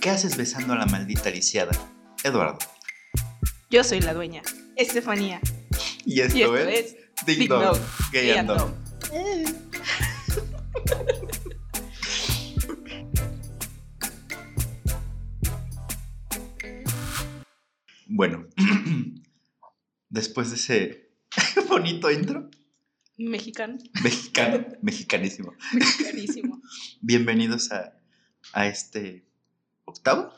¿Qué haces besando a la maldita lisiada? Eduardo. Yo soy la dueña, Estefanía. Y esto, Y esto es, es Ding Ding Dong, Dong, Gay and Dong. Bueno, después de ese bonito intro, Mexicano, mexicano, mexicanísimo, mexicanísimo. bienvenidos a, a este octavo,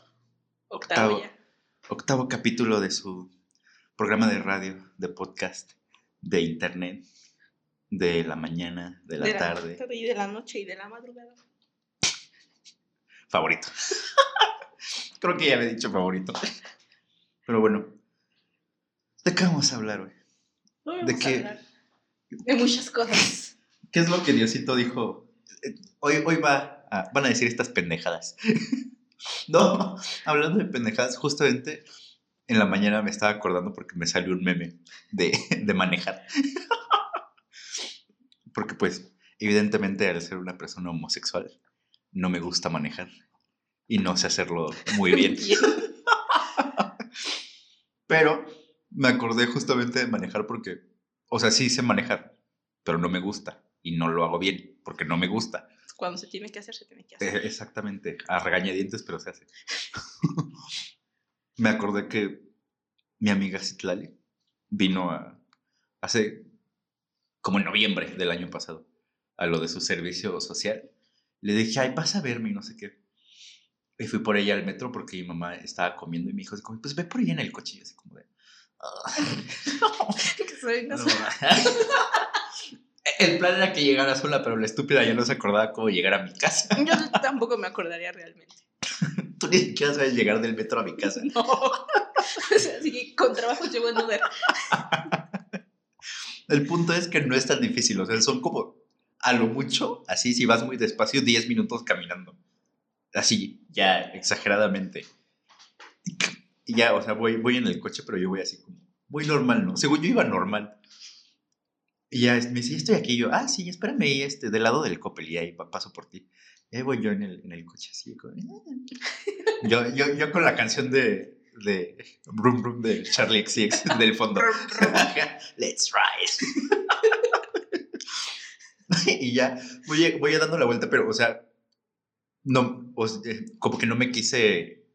Octavo Octavo. ya. octavo capítulo de su programa de radio, de podcast, de internet, de la mañana, de la tarde, Y de la noche y de la madrugada. favorito. Creo que ya me he dicho favorito. Pero bueno, ¿de qué vamos a hablar hoy? ¿De vamos qué? a hablar de muchas cosas. ¿Qué es lo que Diosito dijo? Eh, Hoy, hoy va a- van a decir estas pendejadas. no, hablando de pendejadas, justamente en la mañana me estaba acordando porque me salió un meme de, de manejar. porque pues, evidentemente al ser una persona homosexual, no me gusta manejar. Y no sé hacerlo muy bien. Pero me acordé justamente de manejar porque, o sea, sí sé manejar, pero no me gusta. Y no lo hago bien, porque no me gusta. Cuando se tiene que hacer, se tiene que hacer. Eh, Exactamente, a regañadientes, pero se hace. me acordé que mi amiga Citlali vino a, hace como en noviembre del año pasado a lo de su servicio social. Le dije, ay, pasa a verme y no sé qué. Y fui por ella al metro porque mi mamá estaba comiendo y me dijo, así como, pues ve por ella en el coche. Y así como de... "Ah". Que soy una No. El plan era que llegara sola, pero la estúpida ya no se acordaba cómo llegar a mi casa. Yo tampoco me acordaría realmente. Tú ni siquiera sabes llegar del metro a mi casa. No. O sea, con trabajo llevo en Uber. El punto es que no es tan difícil, o sea, son como a lo mucho, así si vas muy despacio, 10 minutos caminando. Así, ya exageradamente. Y ya, o sea, voy, voy en el coche, pero yo voy así como, voy normal, ¿no? Según yo iba normal. Y ya me dice, "Ya estoy aquí. Y yo, ah, sí, espérame ahí, este, del lado del Coppel, y ahí pa- paso por ti. Y ahí voy yo en el, en el coche, así. como, "Ah". yo, yo, yo con la canción de, de Brum Brum de Charlie XCX del fondo. Let's ride. y ya voy, voy dando la vuelta, pero, o sea, no, o sea, eh, como que no me quise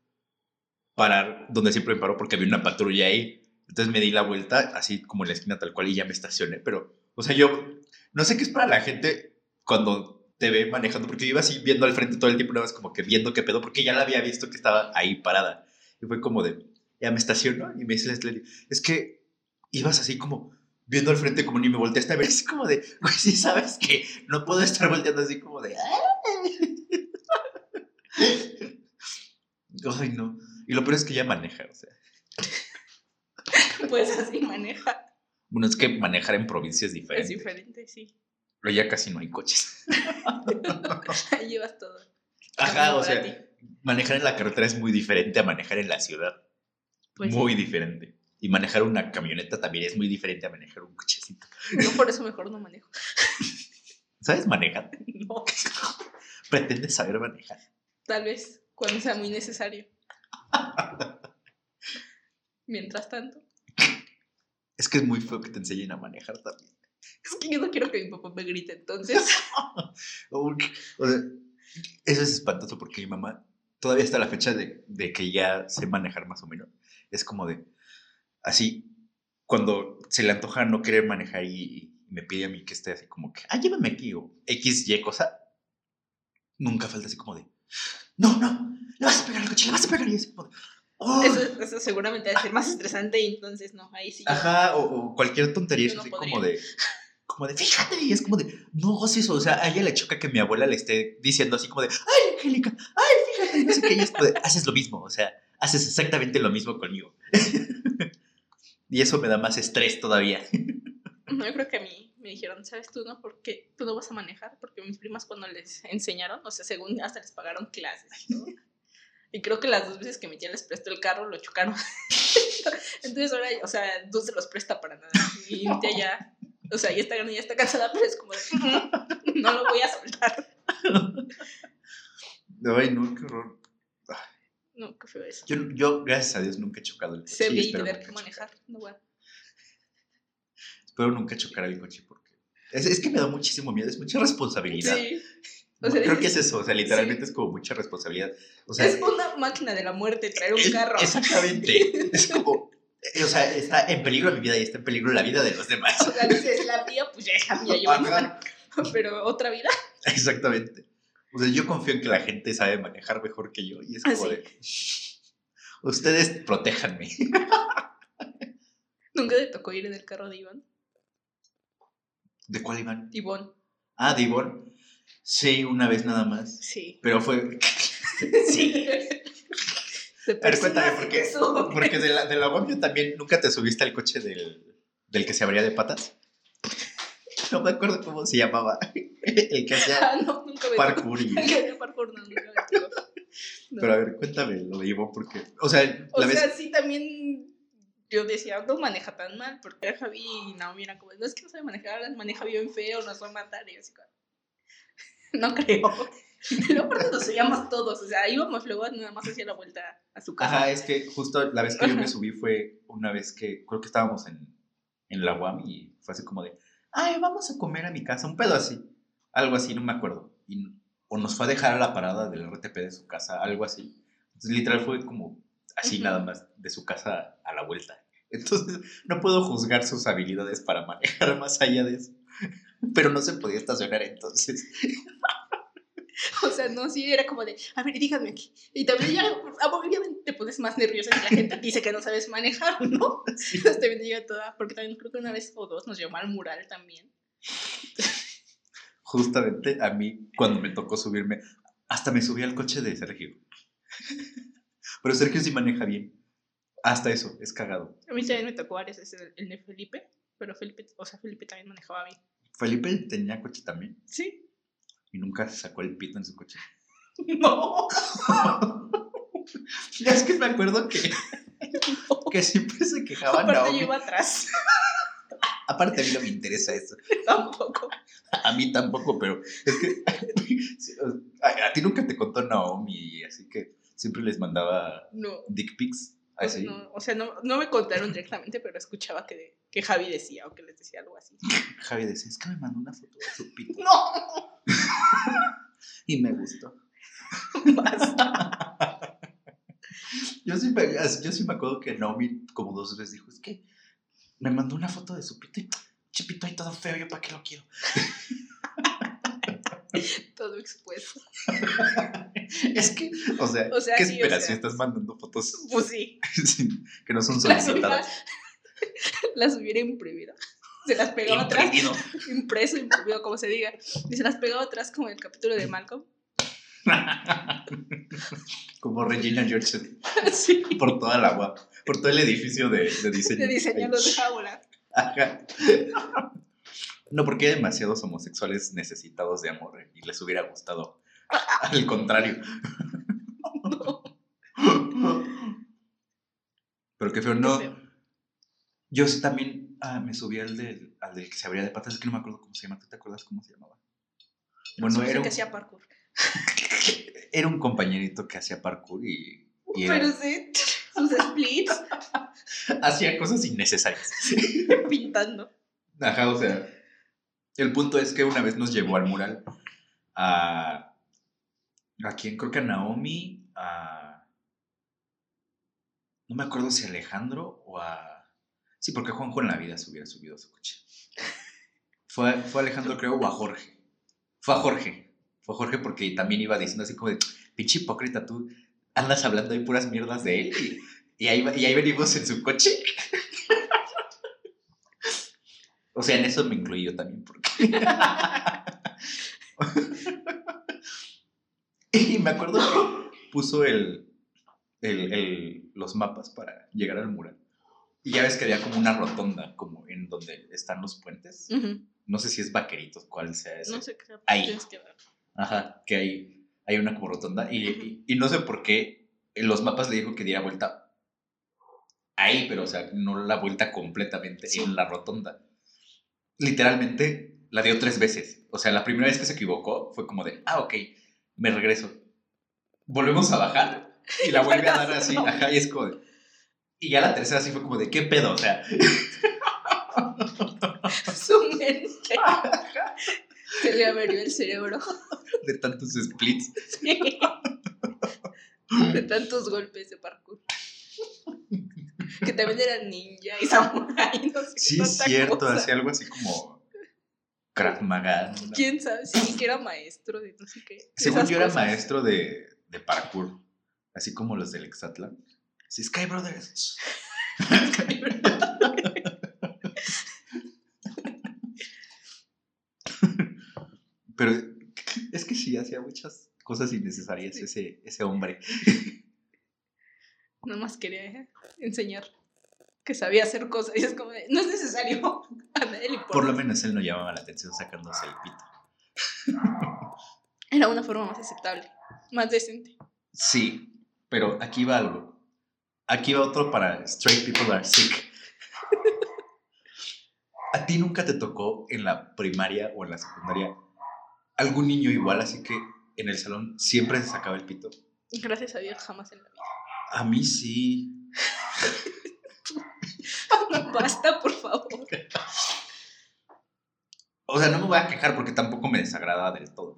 parar donde siempre me paro porque había una patrulla ahí. Entonces me di la vuelta, así como en la esquina tal cual, y ya me estacioné. Pero, o sea, yo no sé qué es para la gente cuando te ve manejando, porque yo iba así viendo al frente todo el tiempo, nada más como que viendo qué pedo, porque ya la había visto que estaba ahí parada. Y fue como de, ya me estacionó, y me dice Leslie, es que ibas así como viendo al frente como ni me volteaste a ver, es como de, güey, sí sabes que no puedo estar volteando así como de, ay, no. Y lo peor es que ella maneja, o sea. Pues así maneja. Bueno, es que manejar en provincia es Es diferente. diferente, sí. Pero ya casi no hay coches. Ahí llevas todo. Ajá, o sea, ti. manejar en la carretera es muy diferente a manejar en la ciudad. Pues sí. muy diferente. Y manejar una camioneta también es muy diferente a manejar un cochecito. Yo por eso mejor no manejo. ¿Sabes manejar? No, Pretendes saber manejar. tal vez cuando sea muy necesario. Mientras tanto, Es que es muy feo que te enseñen a manejar también. es que yo no quiero que mi papá me grite, entonces. O sea, eso es espantoso porque mi mamá, todavía está la fecha de, de que ya sé manejar más o menos. Es como de, así, cuando se le antoja no querer manejar y, y me pide a mí que esté así como que, ah, llévame aquí o X, Y cosa, nunca falta así como de, no, no, le vas a pegar al coche, le vas a pegar y así como de, "Oh". Eso, eso seguramente va a ser más estresante y entonces no, ahí sí. Ajá, o, o cualquier tontería, no así podría. como de, como de, fíjate, y es como de, no hagas eso, o sea, a ella le choca que mi abuela le esté diciendo así como de, ay, Angélica, ay, fíjate, no sé qué, y es como de, haces lo mismo, o sea, haces exactamente lo mismo conmigo. y eso me da más estrés todavía. No, yo creo que a mí me dijeron, ¿sabes tú no? Porque tú no vas a manejar, porque mis primas cuando les enseñaron, o sea, según hasta les pagaron clases y todo. Y creo que las dos veces que mi tía les prestó el carro lo chocaron. Entonces ahora, o sea, no se los presta para nada. Y mi tía ya, o sea, ya está grande, ya está cansada, pero es como de, "Ujú, no lo voy a soltar. Ay, no, qué horror. No, qué feo eso. Yo, yo, gracias a Dios, nunca he chocado el coche. Y gay y espero tener nunca que chocar. manejar. No, bueno. Espero nunca chocar el coche porque... Es, es que me da muchísimo miedo, es mucha responsabilidad. Sí. O sea, Creo que es eso, o sea, literalmente es como mucha responsabilidad. O sea, es una máquina de la muerte traer un es- carro. Exactamente. es como... eh, O sea, está en peligro mi vida y está en peligro la vida de los demás. O sea, dices, la mía, pues ya es la mía, yo Ajá. Pero otra vida. Exactamente. O sea, yo confío en que la gente sabe manejar mejor que yo y es Ah, como de... Ustedes protéjanme. Nunca te tocó ir en el carro de Iván. ¿De cuál iban? Ivonne. Ah, de Ivonne. Sí, una vez nada más. Sí. Pero fue... Sí. A ver, cuéntame, personas ¿por que qué? suben. Porque de la, de la también nunca te subiste al coche del, del que se abría de patas. No me acuerdo cómo se llamaba. El que hacía Ah, no, nunca me tocó. parkour. y- El que hacía parkour, no, nunca me. No. Pero a ver, cuéntame lo de Ivonne porque... O sea, O la sea, vez... sí, también yo decía, no maneja tan mal, porque era Javi y Naomi eran como, no es que no sabe manejar, maneja bien feo, nos va a matar, y así como, no creo. Luego aparte nos subíamos todos, o sea, íbamos luego nada más hacia la vuelta a su casa. Ajá, es que justo la vez que yo me subí fue una vez que creo que estábamos en, en la UAM y fue así como de, ay, vamos a comer a mi casa, un pedo así, algo así, no me acuerdo. Y, o nos fue a dejar a la parada del RTP de su casa, algo así. Entonces, literal fue como así nada más de su casa a la vuelta. Entonces, no puedo juzgar sus habilidades para manejar más allá de eso. Pero no se podía estacionar entonces. O sea, no, sí, era como de, a ver, díganme aquí. Y también ya, obviamente te pones más nerviosa si la gente dice que no sabes manejar, ¿no? Entonces también llega toda, porque también creo que una vez o dos nos llevó al mural también. Justamente a mí, cuando me tocó subirme, hasta me subí al coche de Sergio. Pero Sergio sí maneja bien. Hasta eso, es cagado. A mí también me tocó Ares, es el, el de Felipe, pero Felipe, o sea, Felipe también manejaba bien. Felipe tenía coche también Sí. y nunca sacó el pito en su coche. No. Ya es que me acuerdo que, que siempre se quejaban Aparte Naomi. yo iba atrás. Aparte a mí no me interesa eso. Tampoco. A mí tampoco, pero es que a, a ti nunca te contó Naomi, así que siempre les mandaba No. dick pics. O, Así. no, o sea, no, no me contaron directamente, pero escuchaba que, que Javi decía o que les decía algo así. Javi decía, es que me mandó una foto de su pito No. y me gustó. Basta. Yo sí, me, yo sí me acuerdo que Naomi como dos veces dijo, es que me mandó una foto de su pito y chipito ahí todo feo, ¿yo para qué lo quiero? Todo expuesto. es que, o sea, O sea, ¿qué sí, o esperas sea. si estás mandando fotos Pues sí. que no son solicitadas? las hubiera imprimido. Se las pegaba atrás. Impreso, imprimido, como se diga. Y se las pegaba atrás como en el capítulo de Malcolm. Como Regina George Sí. por toda la agua, por todo el edificio de, de diseño. De diseño los dejaba volar. Ajá. No, porque hay demasiados homosexuales necesitados de amor eh, y les hubiera gustado. Al contrario. Pero qué feo, no. Qué feo. Yo sí también ah, me subí al del, al del que se abría de patas, es que no me acuerdo cómo se llama. ¿Tú te acuerdas cómo se llamaba? Bueno, era un, que hacía parkour. era un compañerito que hacía parkour y, y era- Pero sí, sus splits hacía cosas innecesarias. pintando. Ajá, o sea, el punto es que una vez nos llevó al mural a... ¿A quién? Creo que a Naomi, a... No me acuerdo si a Alejandro o a... Sí, porque Juanjo en la vida se hubiera subido a su coche. Fue, fue Alejandro, creo, o a Jorge. Fue a Jorge. Fue a Jorge porque también iba diciendo así como de, pinche hipócrita, tú andas hablando de puras mierdas de él y, ahí, y ahí venimos en su coche. O sea, en eso me incluí yo también, porque... y me acuerdo que puso el, el- el- los mapas para llegar al mural. Y ya ves que había como una rotonda, como en donde están los puentes. No sé si es vaqueritos, cuál sea ese. No sé qué Ahí. tienes que ver. Ajá, que hay, hay una como rotonda. Y, y- y no sé por qué en los mapas le dijo que diera vuelta ahí, pero o sea, no la vuelta completamente Sí. en la rotonda. Literalmente la dio tres veces. O sea, la primera vez que se equivocó fue como de, ah, ok, me regreso. Volvemos a bajar y la vuelve a dar así, ajá, y es como de- Y ya la tercera sí fue como de, ¿qué pedo? O sea, Su mente. Se le abrió el cerebro. de tantos splits. Sí. De tantos golpes de parkour. Que también era ninja y samurai, no sé Sí, es cierto, hacía algo así como Krav Maga. ¿Quién sabe? Sí, que era maestro de no sé qué. Según esas yo era cosas. maestro de, de parkour, así como los del Exatlan. Sí, Sky Brothers. Pero es que sí, hacía muchas cosas innecesarias ese, ese hombre. Nada más quería enseñar que sabía hacer cosas. Y es como, de, no es necesario. A nadie le importa. Por lo menos él no llamaba la atención sacándose el pito. Era una forma más aceptable, más decente. Sí, pero aquí va algo. Aquí va otro para Straight People Are Sick. ¿A ti nunca te tocó en la primaria o en la secundaria algún niño igual, así que en el salón siempre se sacaba el pito? Gracias a Dios, jamás en la vida. A mí sí. Basta, por favor. O sea, no me voy a quejar porque tampoco me desagradaba del todo.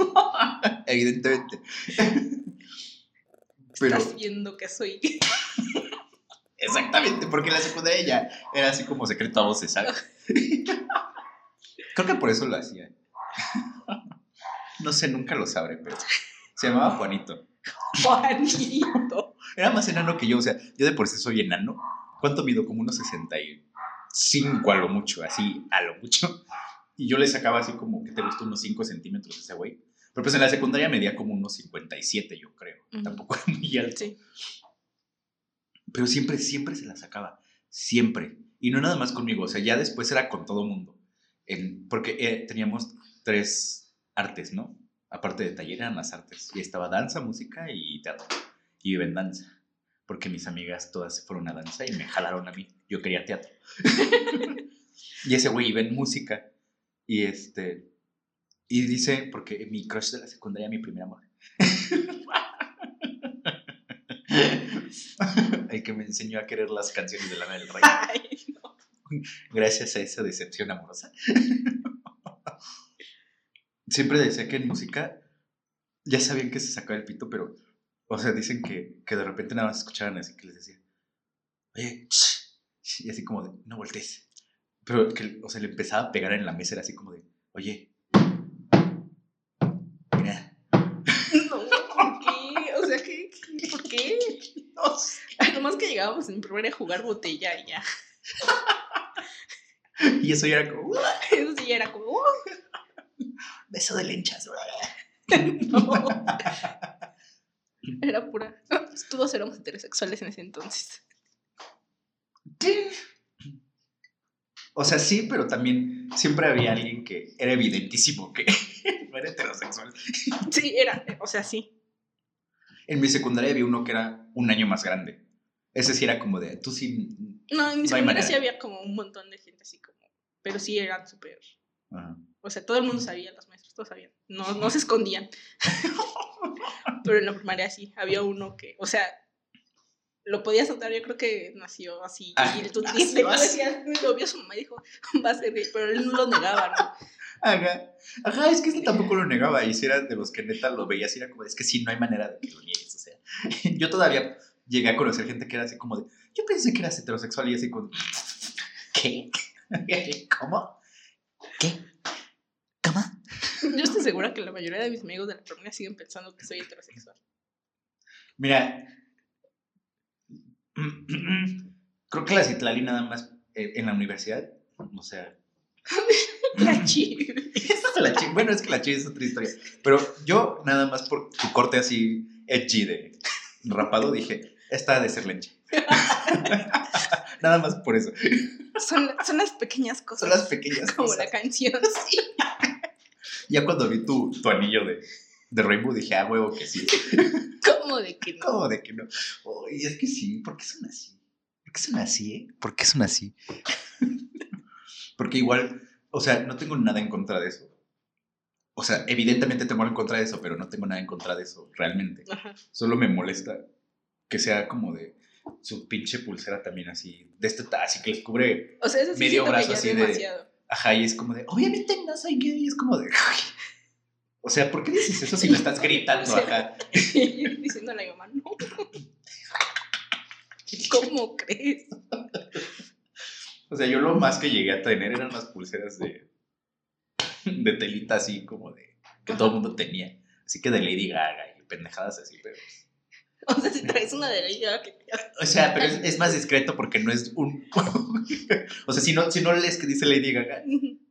Evidentemente. Pero Estás viendo que soy. exactamente, porque en la secundaria ya era así como secreto a voces, ¿sabes? Creo que por eso lo hacía. No sé, nunca lo sabré, pero se llamaba Juanito. Juanito. Era más enano que yo, o sea, yo de por sí soy enano. ¿Cuánto mido? Como unos 65 a lo mucho, así a lo mucho. Y yo le sacaba así como, que te gustó? Unos 5 centímetros ese güey. Pero pues en la secundaria medía como unos 57, yo creo. Ujú. Tampoco era muy alto. Sí. Pero siempre, siempre se la sacaba. Siempre. Y no nada más conmigo, o sea, ya después era con todo mundo. En, porque eh, teníamos tres artes, ¿no? Aparte de taller eran las artes. Y estaba danza, música y teatro. Y iba en danza. Porque mis amigas todas se fueron a danza y me jalaron a mí. Yo quería teatro. y ese güey iba en música. Y este. Y dice, porque mi crush de la secundaria, mi primer amor. El que me enseñó a querer las canciones de Lana del Rey. Ay, no. Gracias a esa decepción amorosa. Siempre decía que en música ya sabían que se sacaba el pito, pero, o sea, dicen que, que de repente nada más escuchaban así que les decía, oye, ch", y así como de, no voltees. Pero que, o sea, le empezaba a pegar en la mesa, era así como de, oye, mira, No, ¿por qué? O sea, ¿qué? qué- ¿Por qué? no sé. Nomás que llegábamos en primaria a jugar botella y ya. Y eso ya era como, "Uh, Eso sí era como, "Uh". beso de lenchas. no. Era pura. Todos éramos heterosexuales en ese entonces. ¿Qué? O sea, sí, pero también siempre había alguien que era evidentísimo que no era heterosexual. Sí, era, o sea, sí. En mi secundaria había uno que era un año más grande. Ese sí era como de, tú sí... No, en mi No secundaria sí había como un montón de gente así como. Pero sí eran súper. O sea, todo el mundo sabía, los maestros todos sabían. No, no se escondían. Pero en la primaria sí, había uno que, o sea, lo podías notar, yo creo que nació así. Ah, y tú, y tú decías, lo vio su mamá y dijo, va a ser gay, pero él no lo negaba, ¿no? Ajá. Ajá, es que este tampoco lo negaba. Y si era de los que neta lo veías, y era como, es que sí, no hay manera de que lo niegues. O sea, yo todavía llegué a conocer gente que era así como de, yo pensé que eras heterosexual y así como, ¿qué? ¿Cómo? ¿Qué? Yo estoy segura que la mayoría de mis amigos de la primaria siguen pensando que soy heterosexual. Mira, creo que la Citlali nada más eh, en la universidad, o sea, La chi. esa es la chi- bueno, es que la chi es otra historia, pero yo nada más por tu corte así edgy de rapado dije, esta ha de ser lenche. nada más por eso. Son, son las pequeñas Son cosas. las pequeñas como cosas. la canción. Sí. Ya cuando vi tu, tu anillo de, de Rainbow dije, ah, huevo que sí. ¿Cómo de que no? ¿Cómo de que no? y es que sí, ¿por qué son así? ¿Por qué son así, eh? ¿Por qué son así? Porque igual, o sea, no tengo nada en contra de eso. O sea, evidentemente tengo algo en contra de eso, pero no tengo nada en contra de eso, realmente. Ajá. Solo me molesta que sea como de su pinche pulsera también así, de este así que les cubre, O sea, eso sí Medio brazo así de- demasiado. Ajá, y es como de, obviamente no soy gay, y es como de, "Ay". o sea, ¿por qué dices eso si lo estás gritando, yo diciendo a la mamá, no. ¿Cómo crees? O sea, yo lo más que llegué a tener eran las pulseras de, de telita así como de, que todo el mundo tenía, así que de Lady Gaga y pendejadas así, pero... O sea, si traes una de Gaga que O sea, pero es, es más discreto porque no es un... o sea, si no, si no lees que dice Lady Gaga,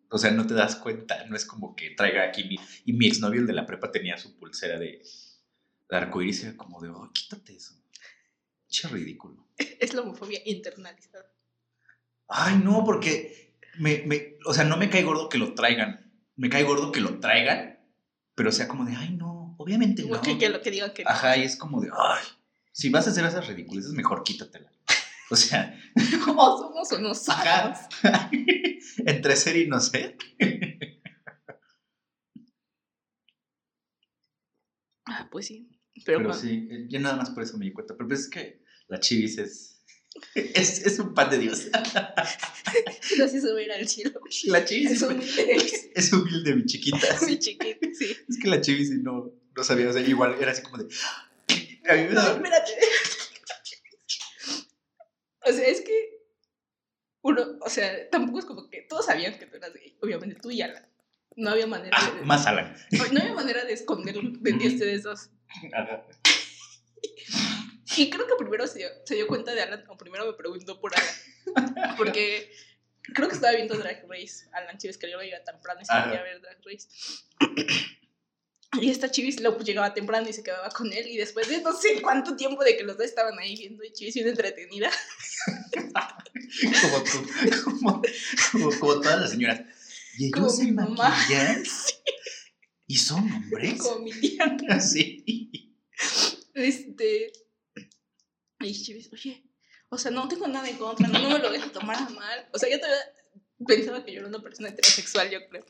o sea, no te das cuenta, no es como que traiga aquí mi... Y mi exnovio, el de la prepa, tenía su pulsera de, de arcoíris era como de, oh, quítate eso. Che ridículo. es la homofobia internalizada. Ay, no, porque me, me, o sea, no me cae gordo que lo traigan. Me cae gordo que lo traigan, pero sea como de, ay, no, obviamente no. Como que, que lo que digan que no. Ajá, y es como de, ay, si vas a hacer esas ridiculeces, mejor quítatela. O sea, O somos o no somos. Ajá. entre ser y no ser. Ah, pues sí. Pero, sí, eh, yo nada más por eso me di cuenta. Pero pues es que la chivis es, es, es un pan de Dios. así se va a ir al cielo. La chivis Es humilde. es humilde, mi chiquita. Mi chiquito, sí. Es que la chivis no, no sabía, o sea, igual era así como de... A me No, espérate. O sea, es que uno, o sea, tampoco es como que todos sabían que tú eras gay, obviamente tú y Alan. No había manera Ah, de, más Alan. no había manera de esconderlo de ustedes dos. Ajá. Y creo que primero se dio, se dio cuenta de Alan, o primero me preguntó por Alan. Porque creo que estaba viendo Drag Race. Alan Chivis que yo iba temprano y se quería ver Drag Race. Y esta Chivis luego pues, llegaba temprano y se quedaba con él. Y después de no sé cuánto tiempo de que los dos estaban ahí viendo, y Chivis bien entretenida. Como tú, como, como, como todas las señoras. Y Como ellos se mi mamá. y son hombres. Como mi tía. Así. Este. Y Chivis, oye, o sea, no tengo nada en contra, no, no me lo dejes tomar a mal. O sea, yo todavía pensaba que yo era una persona heterosexual, yo creo.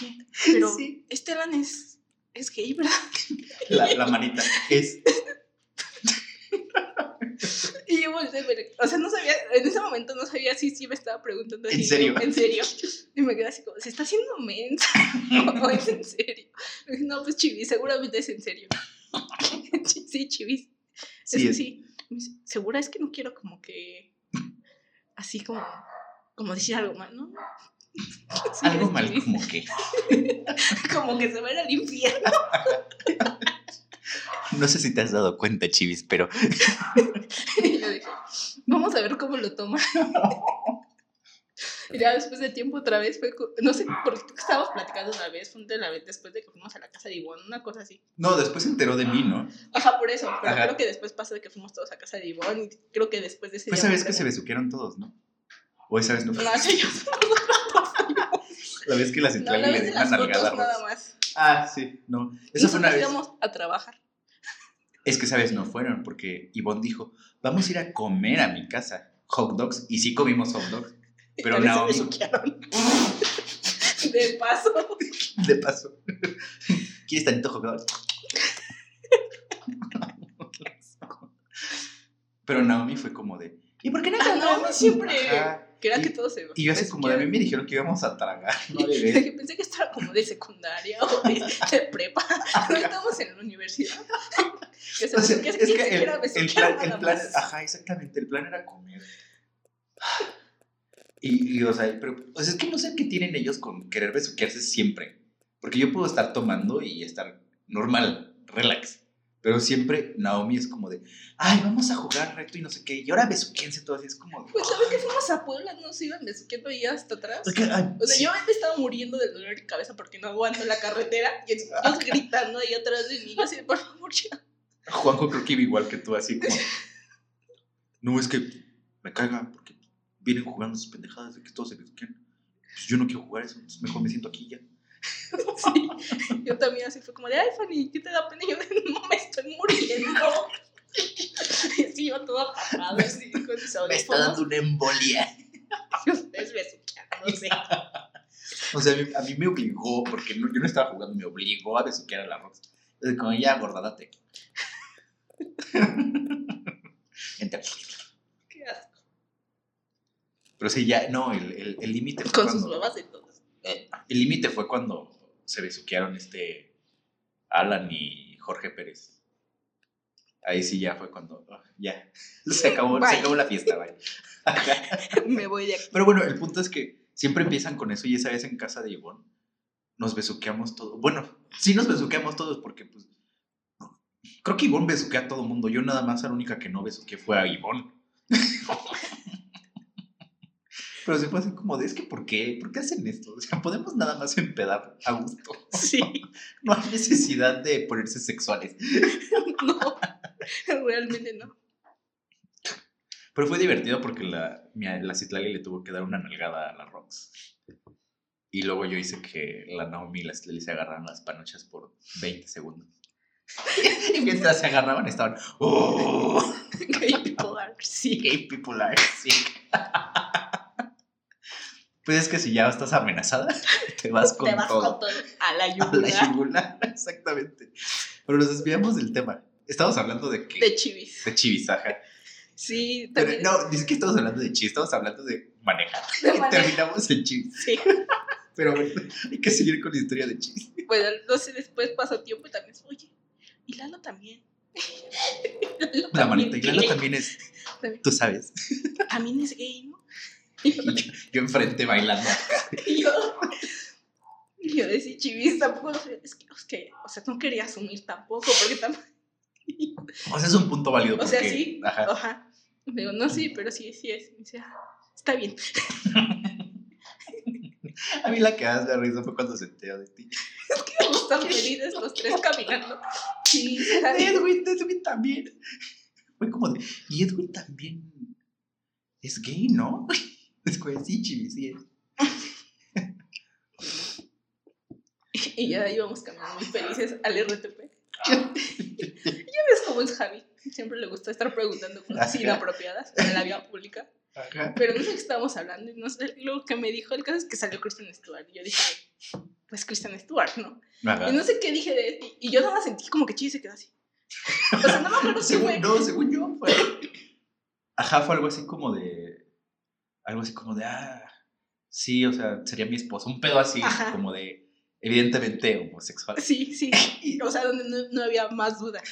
Oye, pero Sí. este Alan es, es gay, ¿verdad? La, la manita es. Y yo volteé a ver, o sea, no sabía, en ese momento no sabía si sí me estaba preguntando ¿En así, serio? En serio. Y me quedé así como, ¿se está haciendo mensa? ¿O es en serio? Y dije, No, pues Chivis, seguramente es en serio. sí, Chivis. Sí, es que es- sí. Segura es que no quiero como que, así como, como decir algo mal, ¿no? Sí, Algo mal, como que. Como que se va a ir al infierno. No sé si te has dado cuenta, Chivis, pero. Y yo dije, vamos a ver cómo lo toma. Y ya después de tiempo otra vez fue, no sé por qué estábamos platicando una vez, fue de la vez después de que fuimos a la casa de Ivonne, una cosa así. No, después se enteró de mí, ¿no? Ajá, por eso, pero Ajá. creo que después pasó de que fuimos todos a casa de Ivonne y creo que después de ese Pues día esa vez me que se besuquearon todos, ¿no? O esa vez no fue. No, ese yo- La vez que la no, Citlali la le dio una nalgada nada rosa. más. Ah, sí, no. Esa fue una vez. íbamos a trabajar. Es que esa vez no fueron, porque Ivonne dijo: Vamos a ir a comer a mi casa hot dogs. Y sí comimos hot dogs. Pero se Naomi-. De paso. De paso. ¿Quieres tantito hot dogs? Pero Naomi fue como de. ¿Y por qué no Ah, Naomi siempre- Ajá. Que era Y- que todos se Y yo así como de a mí me dijeron que íbamos a tragar, no Pensé que esto era como de secundaria o de, de prepa. No estamos en la universidad. Que se O sea, que es que se el, el plan, el ajá, exactamente, el plan era comer. Y, y, o sea, pero, o sea, es que no sé qué tienen ellos con querer besuquearse siempre. Porque yo puedo estar tomando y estar normal, relax. Pero siempre Naomi es como de, ay, vamos a jugar reto y no sé qué. Y ahora besuquense todo así, es como Pues sabes que fuimos a Puebla, no se iban besuqueando ahí hasta atrás. "Es que, ay, O sea, sí". yo me estaba muriendo del dolor de cabeza porque no aguanto la carretera y ellos gritando ahí atrás de mí. Así, de, por favor, ya. Juanjo creo que iba igual que tú, así como, no, es que me caga porque vienen jugando sus pendejadas de que todos se besuquean. Pues yo no quiero jugar eso, mejor me siento aquí y ya. Sí. Yo también así fue como de, ay, Fanny, ¿qué te da pena? Y yo, no me estoy muriendo. Y así yo todo apagado, así con mis Me está dando audífonos. una embolia. Y ustedes besuqueándose. O sea, a mí, a mí me obligó, porque no- yo no estaba jugando, me obligó a besuquear a la Rox. Entonces, como ya, gordadate. Entra. Qué asco. Pero sí, ya, no, el el- el límite fue Con cuando- sus babas de todos. Eh, el límite fue cuando se besuquearon este Alan y Jorge Pérez. Ahí sí ya fue cuando ah, ya se acabó, se acabó la fiesta, vaya. Me voy de aquí. Pero bueno, el punto es que siempre empiezan con eso y esa vez en casa de Ivonne nos besuqueamos todos. Bueno, sí nos besuqueamos todos porque pues creo que Ivonne besuquea a todo mundo. Yo nada más la única que no besuqué fue a Ivonne. Pero se fue así como de, es que ¿por qué? ¿Por qué hacen esto? O sea, podemos nada más empedar a gusto. Sí, No hay necesidad de ponerse sexuales. no. Realmente no. Pero fue divertido porque la, la Citlali le tuvo que dar una nalgada a la Rox. Y luego yo hice que la Naomi y la Citlali se agarraran las panochas por 20 segundos. y mientras se agarraban estaban, ¡Oh! Gay people are sick. Gay people are sick. Pues es que si ya estás amenazada, te vas con Te vas todo. con todo a la A la yugular yugular, exactamente. Pero nos desviamos del tema. Estamos hablando de qué? de chivis. De chivisaja. Sí, Pero también. no, dice que estamos hablando de chi, estamos hablando de manejar. De y manejar. terminamos en chi. Sí. Pero bueno, hay que seguir con la historia de chi. Bueno, no sé, después pasó tiempo y también. Oye, y Lalo también. Lalo La manita. Y. Lalo también es, También. tú sabes, También es gay, ¿no? Yo, yo enfrente bailando. y yo, y yo decía, chivis, tampoco. Es que, es que, o sea, no quería asumir tampoco, porque tampoco. O sea, es un punto válido. O sea, porque- sí. Ajá. Ajá. Digo, no, sí, pero sí, sí es. Me dice, "Ah, está bien. A mí la que más me risa fue cuando se enteró de ti. Están felices los tres caminando. Sí, Edwin, Edwin también. Fue como de, y Edwin también es gay, ¿no? Es como, sí. Y ya íbamos caminando muy felices al RTP. ya ves cómo es Javi. Siempre le gusta estar preguntando cosas inapropiadas en la vía pública. Ajá. Pero no sé qué estábamos hablando. Y no sé, lo que me dijo el caso es que salió Kristen Stewart. Y yo dije, pues Kristen Stewart, ¿no? Ajá. Y no sé qué dije de. Y, y yo nada más sentí como que Chivi se quedó así. O sea, no me acuerdo Según, fue. no, según yo, fue. Ajá, fue algo así como de. Algo así como de. Ah, sí, o sea, sería mi esposo. Un pedo así, Ajá. como de. Evidentemente homosexual. Sí, sí. O sea, donde no, no había más duda.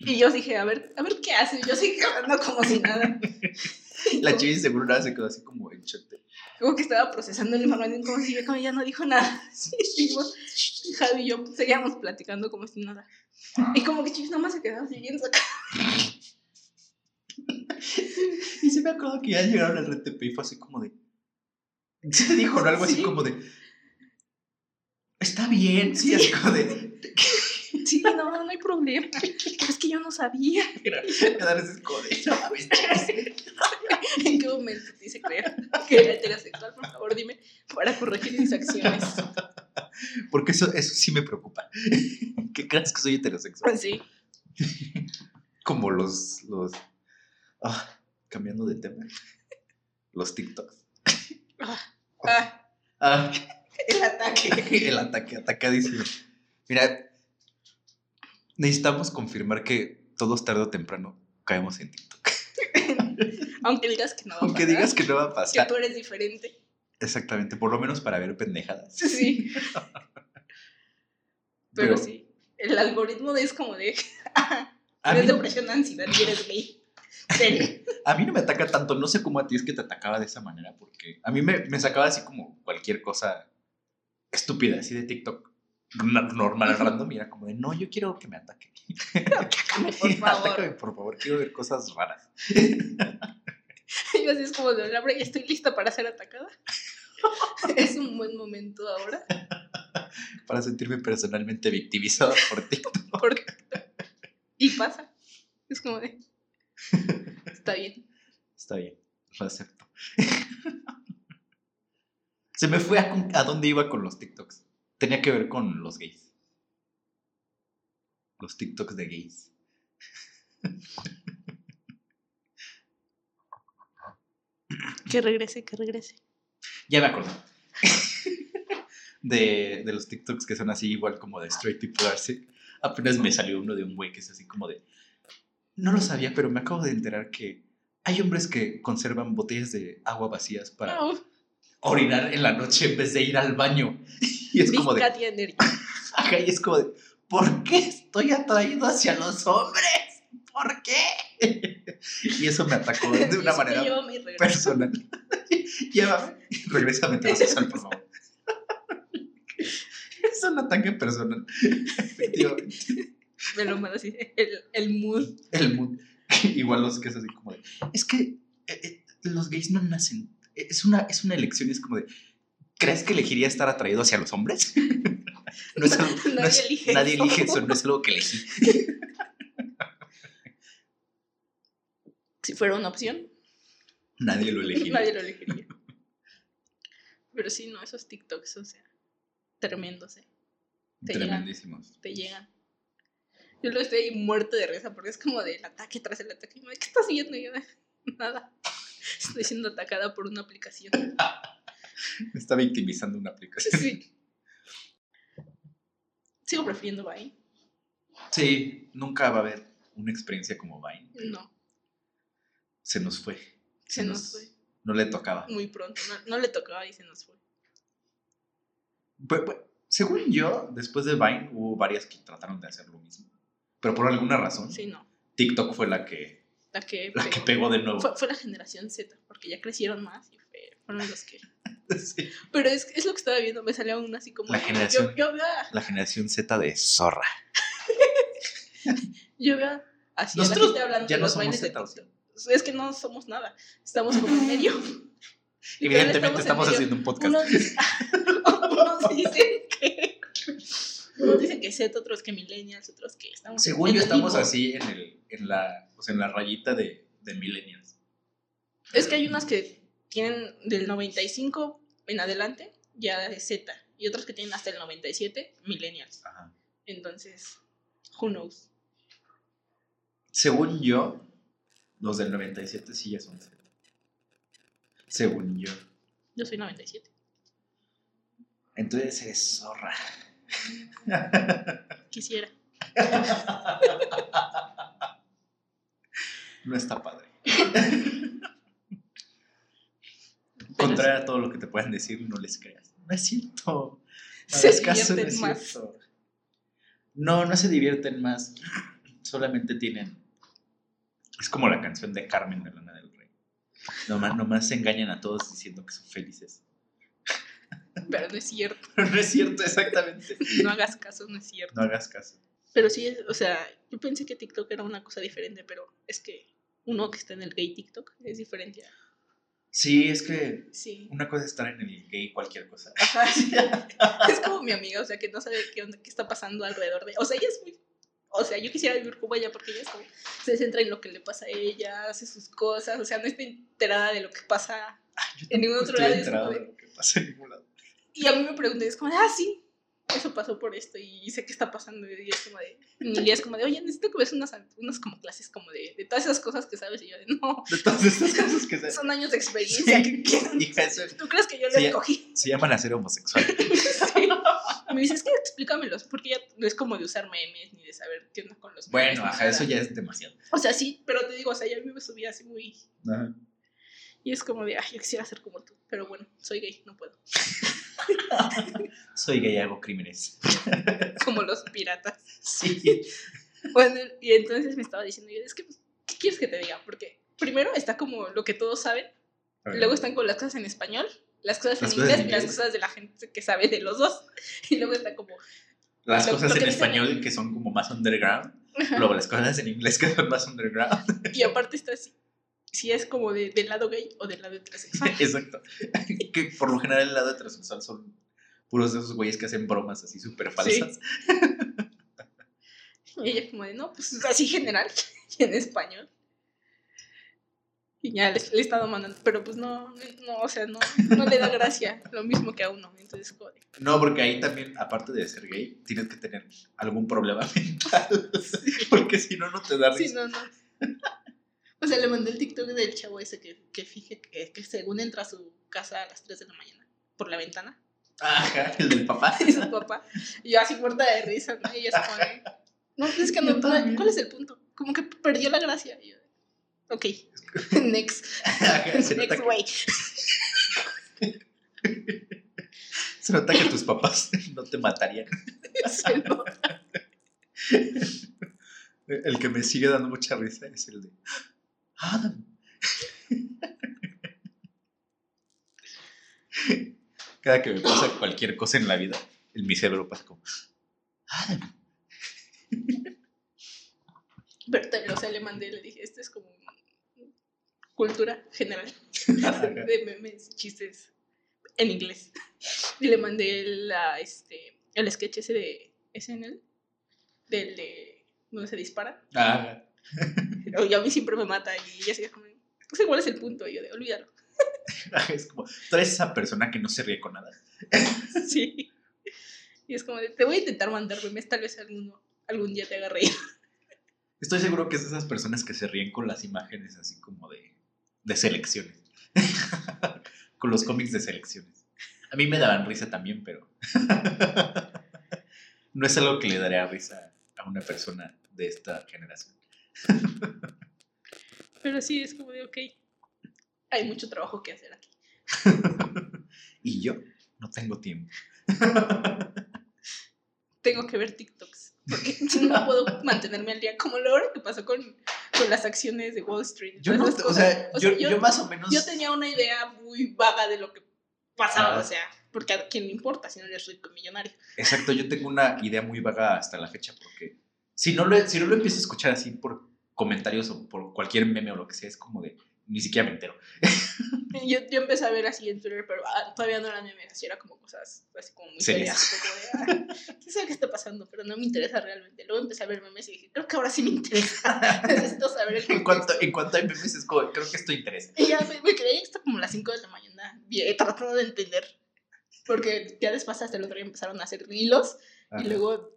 Y yo dije, a ver, a ver qué hace. Yo seguí hablando como si nada. La chivi seguro nada se quedó así como en de, Como que estaba procesando la información, como si como ya no dijo nada. Sí, seguimos, Javi y yo seguíamos platicando como si nada. Y como que Chivis nomás se quedaba siguiendo acá. Sí me acuerdo que ya llegaron al RTP y fue así como de. Sí te dijo, ¿no? Algo así Sí. como de. Está bien, sí, así como de. Sí, no, no hay problema. Pero es que yo no sabía. Ese. No mames, Chivis". ¿En qué momento te hice creer que era heterosexual? Por favor, dime para corregir mis acciones. Porque eso, eso sí me preocupa. que creas que soy heterosexual. Sí. Como los. los ah, cambiando de tema. Los TikToks. Ah, Ah, el ataque. el ataque, atacadísimo. Mira, necesitamos confirmar que todos tarde o temprano caemos en TikTok. Aunque digas que no. va a Aunque pasar, digas que no va a que pasar. tú eres diferente. Exactamente, por lo menos para ver pendejadas. Sí. Pero, sí, el algoritmo es como de. A Tienes mí, no, depresión, ansiedad y eres gay. A mí no me ataca tanto, no sé cómo a ti es que te atacaba de esa manera, porque a mí me, me sacaba así como cualquier cosa estúpida, así de TikTok normal, random, y era como de, no, yo quiero que me ataque. Atácame, por favor. Atácame, por favor, quiero ver cosas raras. Y así es como de ya estoy lista para ser atacada. Es un buen momento ahora. Para sentirme personalmente victimizado por TikTok. Y pasa. Es como de. Está bien. Está bien, lo acepto. Se me fue a, a dónde iba con los TikToks. Tenía que ver con los gays. Los TikToks de gays. Que regrese, que regrese. Ya me acuerdo. de, de los TikToks que son así, igual como de straight people así. Apenas me salió uno de un güey que es así como de. No lo sabía, pero me acabo de enterar que hay hombres que conservan botellas de agua vacías para No, orinar en la noche en vez de ir al baño. Y es como de. Y es como de. ¿Por qué estoy atraído hacia los hombres? ¿Por qué? Y eso me atacó de una manera personal. Llévame regrésame heterosexual, por favor. Es un ataque personal. Efectivamente. Me lo manda así. El, el mood. El mood. Igual los que es así como de. Es que eh, eh, los gays no nacen. Es una, es una elección y es como de. ¿Crees que elegiría estar atraído hacia los hombres? No es algo- no Nadie es- elige nadie eso. elige eso, no es algo que elegí. Si fuera una opción, Nadie lo elegiría. nadie lo elegiría. Pero sí, no, esos TikToks, o sea, tremendos, ¿eh? te llegan. Tremendísimos. Te llegan. Yo lo estoy muerto de risa porque es como del ataque tras el ataque. ¿Qué estás viendo? Y yo, nada. Estoy siendo atacada por una aplicación. Me está victimizando una aplicación. Sí. Sigo prefiriendo Vine. Sí, nunca va a haber una experiencia como Vine. No, Se nos fue. se nos fue No le tocaba. muy pronto. No, no le tocaba y se nos fue. Pues, pues, según yo, después de Vine hubo varias que trataron de hacer lo mismo. Pero por alguna razón, Sí, no. TikTok fue la que, La que, la que pegó. pegó de nuevo. Fue, fue la generación Z, porque ya crecieron más y fue- fueron los que. Sí. Pero es, es lo que estaba viendo, me salió una así como. La de- generación- Yo, yo veo, a- La generación Z de zorra. yo veo así la Nosotros gente hablando ya de no los. Es que no somos nada. Estamos como en medio. Evidentemente estamos en medio. haciendo un podcast dice- unos dicen que. Unos dicen que Z, otros que millennials, otros que estamos. Según yo estamos así en, el, en, la, sea, en la rayita de, de millennials. Es que hay unas que tienen del 95 en adelante, ya de Z. Y otras que tienen hasta el 97, millennials. Ajá. Entonces, who knows. Según yo, los del 97 sí ya son Z. Según yo. Yo soy 97. Entonces eres zorra. Quisiera. No está padre. Contrario a todo lo que te puedan decir, no les creas. No es cierto. No Se caso, no divierten es más. cierto. No, no se divierten más. Solamente tienen. Es como la canción de Carmen de Lana del Rey. Nomás, nomás se engañan a todos diciendo que son felices. Pero no es cierto. Pero no es cierto, exactamente. No hagas caso, no es cierto. No hagas caso. Pero sí, es- o sea, yo pensé que TikTok era una cosa diferente, pero es que uno que está en el gay TikTok es diferente. a- Sí, es que Sí. una cosa es estar en el gay cualquier cosa. Ajá, sí. Es como mi amiga, o sea, que no sabe qué, onda, qué está pasando alrededor de... O sea, ella es muy... O sea, yo quisiera vivir como ella porque ella es como- se centra en lo que le pasa a ella, hace sus cosas, o sea, no está enterada de lo que pasa. Yo En ningún otro estoy lado de de- lo que pasa en ningún lado. Y a mí me pregunté, es como, de, ah, sí, eso pasó por esto y sé qué está pasando. Y es como de, y es como de, oye, necesito que ves unas, unas como clases como de, de todas esas cosas que sabes. Y yo de, no, De todas estas cosas que se, son años de experiencia. Sí, ¿qué- qué- hija, eso ¿Tú crees que yo lo Sí. escogí? se llaman a ser homosexual. Sí. Me dice, es que explícamelos, porque ya no es como de usar memes ni de saber qué onda con los. Bueno, ajá, eso ya es demasiado. O sea, sí, pero te digo, o sea, ya me subí así muy... Ajá. Y es como de, ay, yo quisiera ser como tú. Pero bueno, soy gay, no puedo. Soy gay y hago crímenes. Como los piratas. Sí. Bueno, y entonces me estaba diciendo, yo, es que, ¿qué quieres que te diga? Porque primero está como lo que todos saben, luego están con las cosas en español, las cosas Las en inglés y las cosas de la gente que sabe de los dos. Y luego está como, las lo- cosas lo en español en- que son como más underground. Luego las cosas en inglés que son más underground. y aparte está así, si es como de, del lado gay o del lado heterosexual. Exacto. Que por lo general el lado heterosexual son puros de esos güeyes que hacen bromas así súper falsas. Y ella como de, no, pues así general, y en español. Y ya le, le he estado mandando, pero pues no, no, o sea, no, no le da gracia, lo mismo que a uno. Entonces, de, No, porque ahí también, aparte de ser gay, tienes que tener algún problema mental. Porque si no, no te da Sí, risa. no, no. O sea, le mandé el TikTok del chavo ese que, que fije que, que según entra a su casa a las 3 de la mañana. por la ventana. Ajá, el del papá. Y su papá. Y yo así muerta de risa, ¿no? Y ella se pone. No, es que no. ¿cuál es el punto? Como que perdió la gracia. Y yo, ok. Next. Ajá, Next way. se nota que tus papás no te matarían. Se nota. El que me sigue dando mucha risa es el de Adam. Cada que me pasa cualquier cosa en la vida, en mi cerebro pasa como Adam. Pero también, o sea, le mandé, le dije, esto es como cultura general de memes, chistes en inglés. Y le mandé la, este, el sketch ese de SNL, del de donde se dispara. Ah, Y a mí siempre me mata y ella sigue como, no sé cuál es el punto. Y yo de, olvídalo. es como, tú eres esa persona que no se ríe con nada. Sí. Y es como, de, te voy a intentar mandar memes, tal vez alguno, algún día te haga reír. Estoy seguro que es de esas personas que se ríen con las imágenes así como de, de selecciones. con los cómics de selecciones. A mí me daban risa también, pero no es algo que le daría risa a una persona de esta generación. Pero sí, es como de, ok, hay mucho trabajo que hacer aquí. y yo no tengo tiempo. Tengo que ver TikToks. Porque no puedo mantenerme al día, como lo ahora que pasó con, con las acciones de Wall Street. Yo no, Todas esas o sea, yo, yo más o menos... yo tenía una idea muy vaga de lo que pasaba, Ah. o sea, porque a quién le importa si no eres rico millonario. Exacto, yo tengo una idea muy vaga hasta la fecha porque si no lo, si no lo empiezo a escuchar así por comentarios o por cualquier meme o lo que sea, es como de ni siquiera me entero. Yo, yo empecé a ver así en Twitter, pero ah, todavía no eran memes, así era como cosas así como muy Serias. como de, ah, ¿Qué sabe qué está pasando? Pero no me interesa realmente. Luego empecé a ver memes y dije, creo que ahora sí me interesa. Necesito saber el En cuanto, en cuanto hay memes, es como, creo que esto interesa. Y ya me, me quedé hasta como las 5 de la mañana tratando de entender. Porque ya después hasta el otro día empezaron a hacer hilos. Ajá. Y luego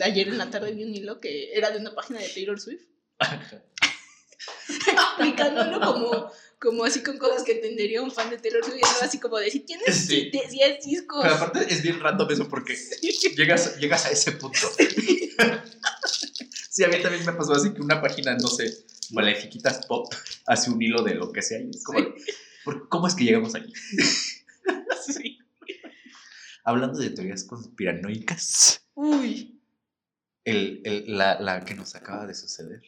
ayer en la tarde vi un hilo que era de una página de Taylor Swift. Explicándolo como, como así con cosas que entendería un fan de Taylor Swift. Así como de si tienes Sí. 10 discos. Pero aparte es bien random eso porque llegas, llegas a ese punto. Sí, a mí también me pasó así que una página, no sé, Malefiquitas Pop, hace un hilo de lo que sea. Y es como, ¿por- ¿Cómo es que llegamos aquí? Sí. Hablando de teorías conspiranoicas, Uy, el, el- la, la que nos acaba de suceder.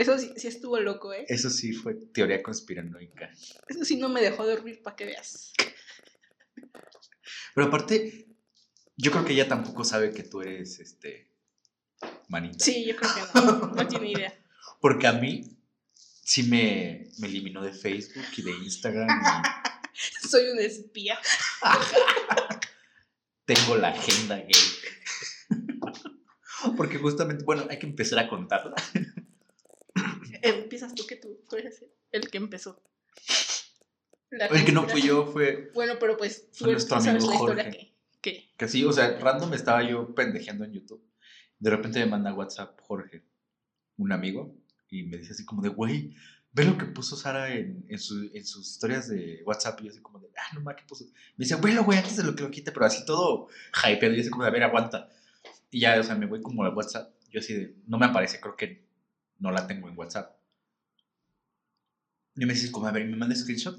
Eso sí, sí estuvo loco, ¿eh? Eso sí fue teoría conspiranoica. Eso sí no me dejó dormir para que veas. Pero aparte, yo creo que ella tampoco sabe que tú eres este manita. Sí, yo creo que no. No tiene idea. Porque a mí sí me, me eliminó de Facebook y de Instagram. y Soy un espía. tengo la agenda gay. Porque justamente, bueno, hay que empezar a contarla. Empiezas tú que tú, tú eres el que empezó. La El que no fui yo fue Bueno, pero pues Fue tú sabes amigo la historia Jorge. que, que que sí, o sea, random estaba yo pendejeando en YouTube. De repente me manda WhatsApp Jorge, un amigo, y me dice así como de, güey, ve lo que puso Sara en, en, su- en sus historias de WhatsApp. Y yo así como de, ah, no mames, ¿qué puso? Me dice, velo, güey, antes de lo que lo quite, pero así todo hypeado. Y yo así como de, a ver, aguanta. Y ya, o sea, me voy como a WhatsApp. Yo así de, no me aparece, creo que no la tengo en WhatsApp. Y me dice como, a ver, me manda screenshot.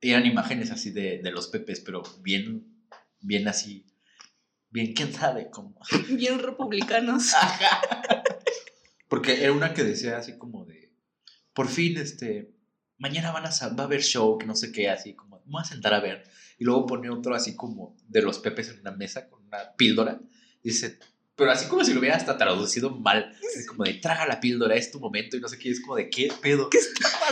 Y eran imágenes así de, de los pepes, pero bien, bien así, bien, quién sabe cómo. bien republicanos. Porque era una que decía así como de, por fin, este, mañana van a, va a haber show, que no sé qué, así como, me voy a sentar a ver. Y luego pone otro así como de los pepes en una mesa con una píldora. Dice, pero así como si lo hubiera hasta traducido mal. Es como de, traga la píldora, es tu momento y no sé qué. Es como de, ¿qué pedo? ¿Qué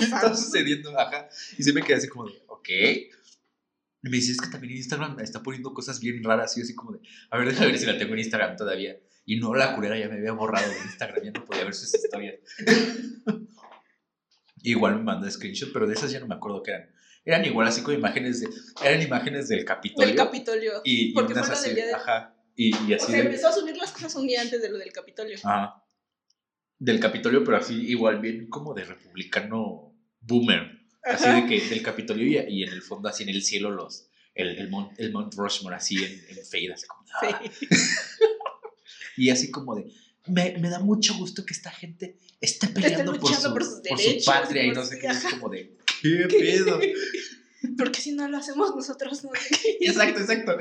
está sucediendo? Ajá. Y se me quedé así como de, ok. Y me dice, es que también Instagram está poniendo cosas bien raras. Y yo así como de, a ver, déjame ver si la tengo en Instagram todavía. Y no, la culera ya me había borrado de Instagram, ya no podía ver sus historias. igual me mandó screenshot, pero de esas ya no me acuerdo qué eran. Eran igual así como imágenes de, eran imágenes del Capitolio. Del Capitolio. y, y porque unas así, del- ajá. Y, y O así sea, de- empezó a subir las cosas un día antes de lo del Capitolio. Ajá. Del Capitolio, pero así igual bien como de republicano boomer. Así Ajá. de que del Capitolio y, y en el fondo así en el cielo los el, el, Mount, el Mount Rushmore así en, en fade, así como, Sí. y así como de, me, me da mucho gusto que esta gente esté peleando por, luchando su, por sus por su derechos, patria y no sé qué, es como de, ¿qué pedo? Porque si no lo hacemos nosotros, no sé qué. Exacto, exacto.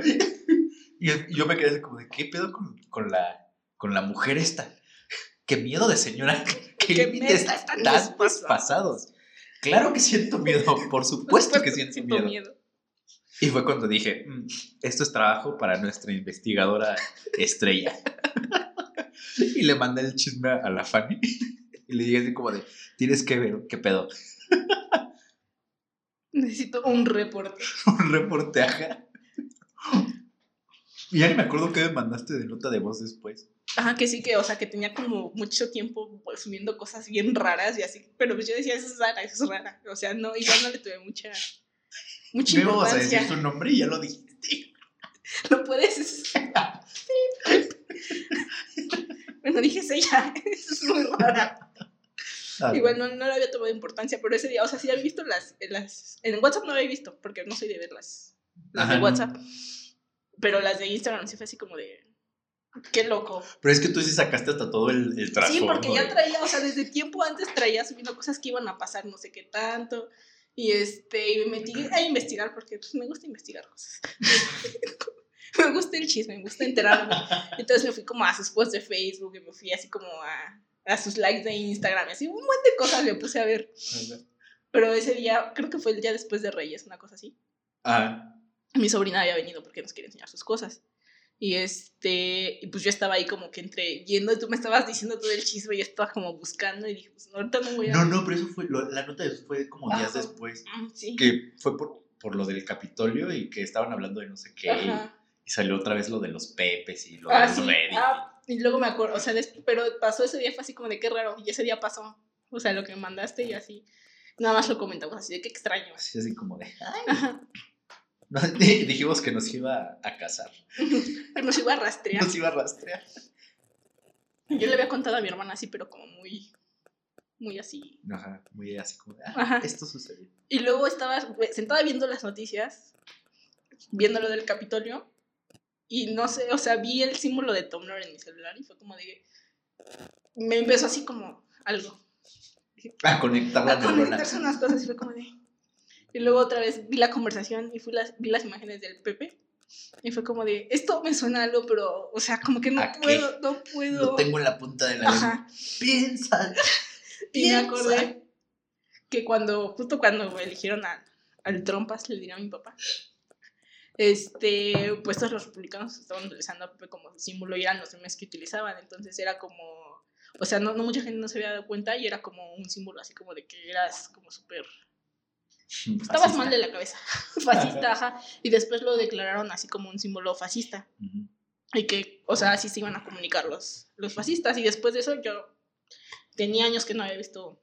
Y y yo me quedé así como de, ¿qué pedo con, con la, con la mujer esta? Qué miedo de señora. Qué Qué límites tan despasados. Claro que siento miedo, por supuesto que siento Siento miedo. miedo. Y fue cuando dije, "Mm, esto es trabajo para nuestra investigadora estrella. y le mandé el chisme a la Fanny. Y le dije así como de, tienes que ver qué pedo. Necesito un reporte. Un reportaje. Y ya ni me acuerdo qué me mandaste de nota de voz después. Ajá, que sí, que, o sea, que tenía como mucho tiempo subiendo cosas bien raras y así. Pero pues yo decía, eso es rara, eso es rara. O sea, no, igual no le tuve mucha, mucha No íbamos a importancia. decir su nombre y ya lo dijiste. No puedes. bueno, dije ella. Eso es muy rara. Ah, Igual no, no le había tomado importancia, pero ese día, o sea, sí había visto las, las. En WhatsApp no había visto, porque no soy de ver las, las Ajá, de no. Pero las de Instagram sí fue así como de. Qué loco. Pero es que tú sí sacaste hasta todo el, el Sí, porque ya traía, o sea, desde tiempo antes traía subiendo cosas que iban a pasar, no sé qué tanto. Y este, y me metí a investigar porque pues, me gusta investigar cosas. me gusta el chisme, me gusta enterarme. Entonces me fui como a sus posts de Facebook y me fui así como a, a sus likes de Instagram y así un montón de cosas me puse a ver. Pero ese día, creo que fue el día después de Reyes, una cosa así. Ah, Mi sobrina había venido porque nos quería enseñar sus cosas. Y este, y pues yo estaba ahí como que entre viendo, y tú me estabas diciendo todo el chisme y yo estaba como buscando y dije, pues no, ahorita no voy a. no, no, pero eso fue, lo- la nota fue como días Ajá. después. Mm, Sí. Que fue por, por lo del Capitolio y que estaban hablando de no sé qué. y- Ajá. Y, salió otra vez lo de los Pepes y lo Ah, de sí. Reddit. Ah, y luego me acuerdo, o sea, des- pero pasó ese día, fue así como de qué raro, y ese día pasó. O sea, lo que me mandaste y así. Nada más lo comentamos así de qué extraño. Así, así como de. "Ay". Ajá. No, dijimos que nos iba a casar. Que nos iba a rastrear. Nos iba a rastrear. Yo le había contado a mi hermana así, pero como muy, muy así. Ajá, muy así como. "Ah, Ajá. esto sucedió. Y luego estaba güey, sentada viendo las noticias, viendo lo del Capitolio, y no sé, o sea, vi el símbolo de Tumblr en mi celular y fue como de... Me empezó así como algo. A conectar A conectarse unas cosas y fue como de... Y luego otra vez vi la conversación y fui las, vi las imágenes del Pepe. Y fue como de, esto me suena algo, pero, o sea, como que no ¿A qué? puedo, no puedo. Lo tengo en la punta de la lengua. Ajá. Piensa. Y me acordé que cuando, justo cuando eligieron al, al Trompas, le diría a mi papá, este, pues todos los republicanos estaban utilizando a Pepe como símbolo y eran los memes que utilizaban, entonces era como, o sea, no, no mucha gente no se había dado cuenta y era como un símbolo así como de que eras como súper, estabas Fascista. mal de la cabeza, fascista, ajá, y después lo declararon así como un símbolo fascista y que, o sea, así se iban a comunicar los, los fascistas. Y después de eso yo tenía años que no había visto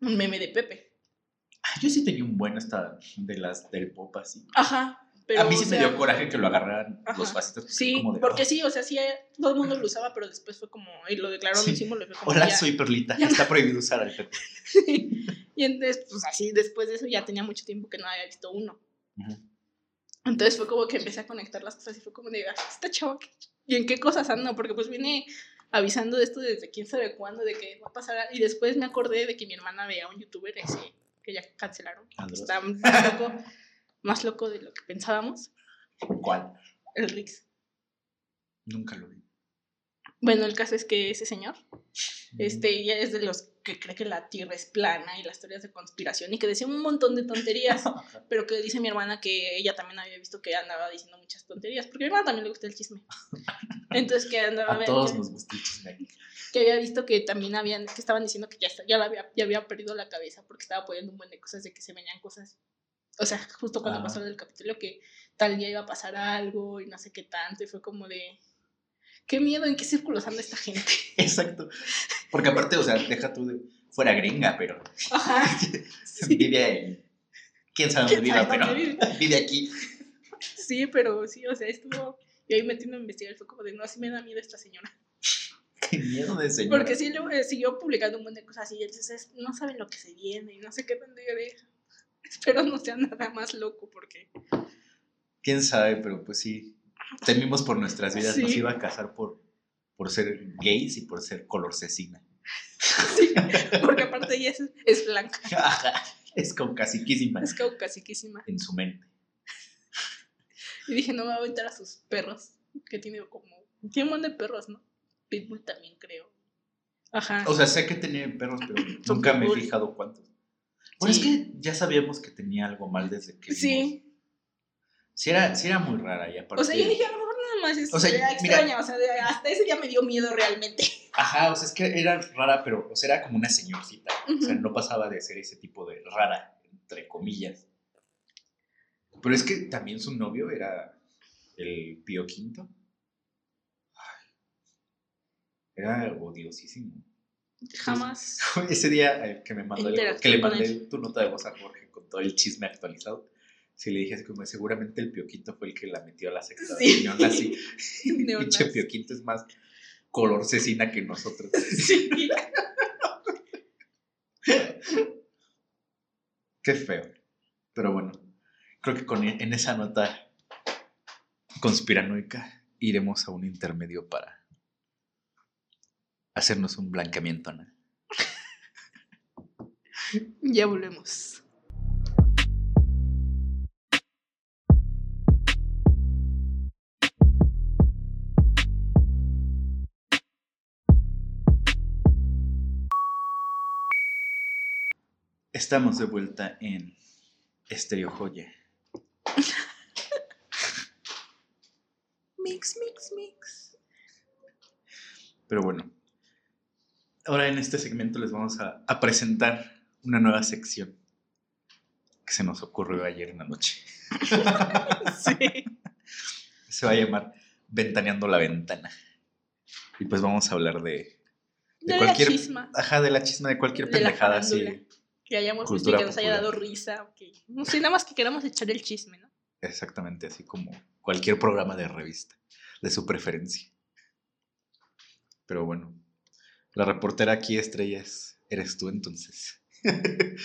un meme de Pepe. Yo sí tenía un buen hasta de las del pop así. Ajá. Pero, a mí sí me sea, dio coraje que lo agarraran Ajá. los fascistas. Sí, como de, porque "Ah, sí, o sea, sí, todo el mundo lo usaba, pero después fue como, y lo declararon Sí. un símbolo. como Hola, ya- soy Perlita. ya Está prohibido usar al Pepe. y entonces, pues así, después de eso ya tenía mucho tiempo que no había visto uno. Entonces fue como que empecé a conectar las cosas y fue como de, "Ah, esta chava, ¿qué- ¿y en qué cosas anda? Porque pues viene avisando de esto desde quién sabe cuándo, de que va a pasar. Y después me acordé de que mi hermana veía a un youtuber ese que ya cancelaron. Está más loco, más loco de lo que pensábamos, ¿Cuál? el Rix. Nunca lo vi. Bueno, el caso es que ese señor, este, ya es de los que cree que la Tierra es plana y las teorías de conspiración y que decía un montón de tonterías. Pero que dice mi hermana que ella también había visto que andaba diciendo muchas tonterías, porque a mi hermana también le gusta el chisme. Entonces que andaba A todos que, nos gusta el chisme. que había visto que también habían, que estaban diciendo que ya, ya, la había, ya había perdido la cabeza porque estaba poniendo un buen de cosas de que se venían cosas. O sea, justo cuando Ah. pasó del capítulo que tal día iba a pasar algo y no sé qué tanto, y fue como de. Qué miedo, ¿en qué círculos anda esta gente? Exacto. Porque aparte, o sea, deja tú de fuera gringa, pero Ajá. vive en. Quién sabe dónde ¿Quién viva, sabe pero vive? vive aquí. Sí, pero sí, o sea, estuvo. Y ahí metiendo a investigar, fue como de, no, así me da miedo esta señora. Qué miedo de señora. Porque sí, luego eh, siguió publicando un montón de cosas y entonces es- no saben lo que se viene y no sé qué tanto yo de... Espero no sea nada más loco porque... quién sabe, pero pues sí, temimos por nuestras vidas, nos iba a casar por, por ser gays y por ser color cecina. Sí, porque aparte ella es, es blanca, es como casiquísima es caucasiquísima. en su mente. Y dije, no me voy a aventar a sus perros, que tiene como, tiene un montón de perros, ¿no? Pitbull también creo. Ajá. O sea, sé que tenía perros, pero nunca me he fijado cuántos. Bueno, Sí. es que ya sabíamos que tenía algo mal desde que vimos. sí. Sí era, sí era muy rara y aparte... O sea, yo dije, a lo mejor nada más es O sea, era mira- extraña, o sea, hasta ese día me dio miedo realmente. Ajá, o sea, es que era rara, pero o sea, era como una señorcita. O sea, no pasaba de ser ese tipo de rara, entre comillas. Pero es que también su novio era el Pío Quinto. Ay, Era odiosísimo. Jamás. Ese día eh, que me mandó el- que le mandé tu nota de voz a Jorge con todo el chisme actualizado. Sí, le dije así como seguramente el Pioquito fue el que la metió a la sexta Sí. Neonazi. Pinche Pioquito es más color cecina que nosotros. Sí. Qué feo. Pero bueno, creo que con, en esa nota conspiranoica iremos a un intermedio para hacernos un blanqueamiento, ¿no? Ya volvemos. Estamos de vuelta en Estereo Joya. Mix, mix, mix. Pero bueno, ahora en este segmento les vamos a, a presentar una nueva sección que se nos ocurrió ayer en la noche. Sí. Se va a llamar Ventaneando la Ventana. Y pues vamos a hablar de, de De cualquier... la chisma. Ajá, de la chisma, de cualquier De la pendejada así. Que hayamos visto y que nos haya dado risa. No sé, nada más que queramos echar el chisme, ¿no? Exactamente, así como cualquier programa de revista, de su preferencia. Pero bueno, la reportera aquí, Estrella, es- eres tú entonces.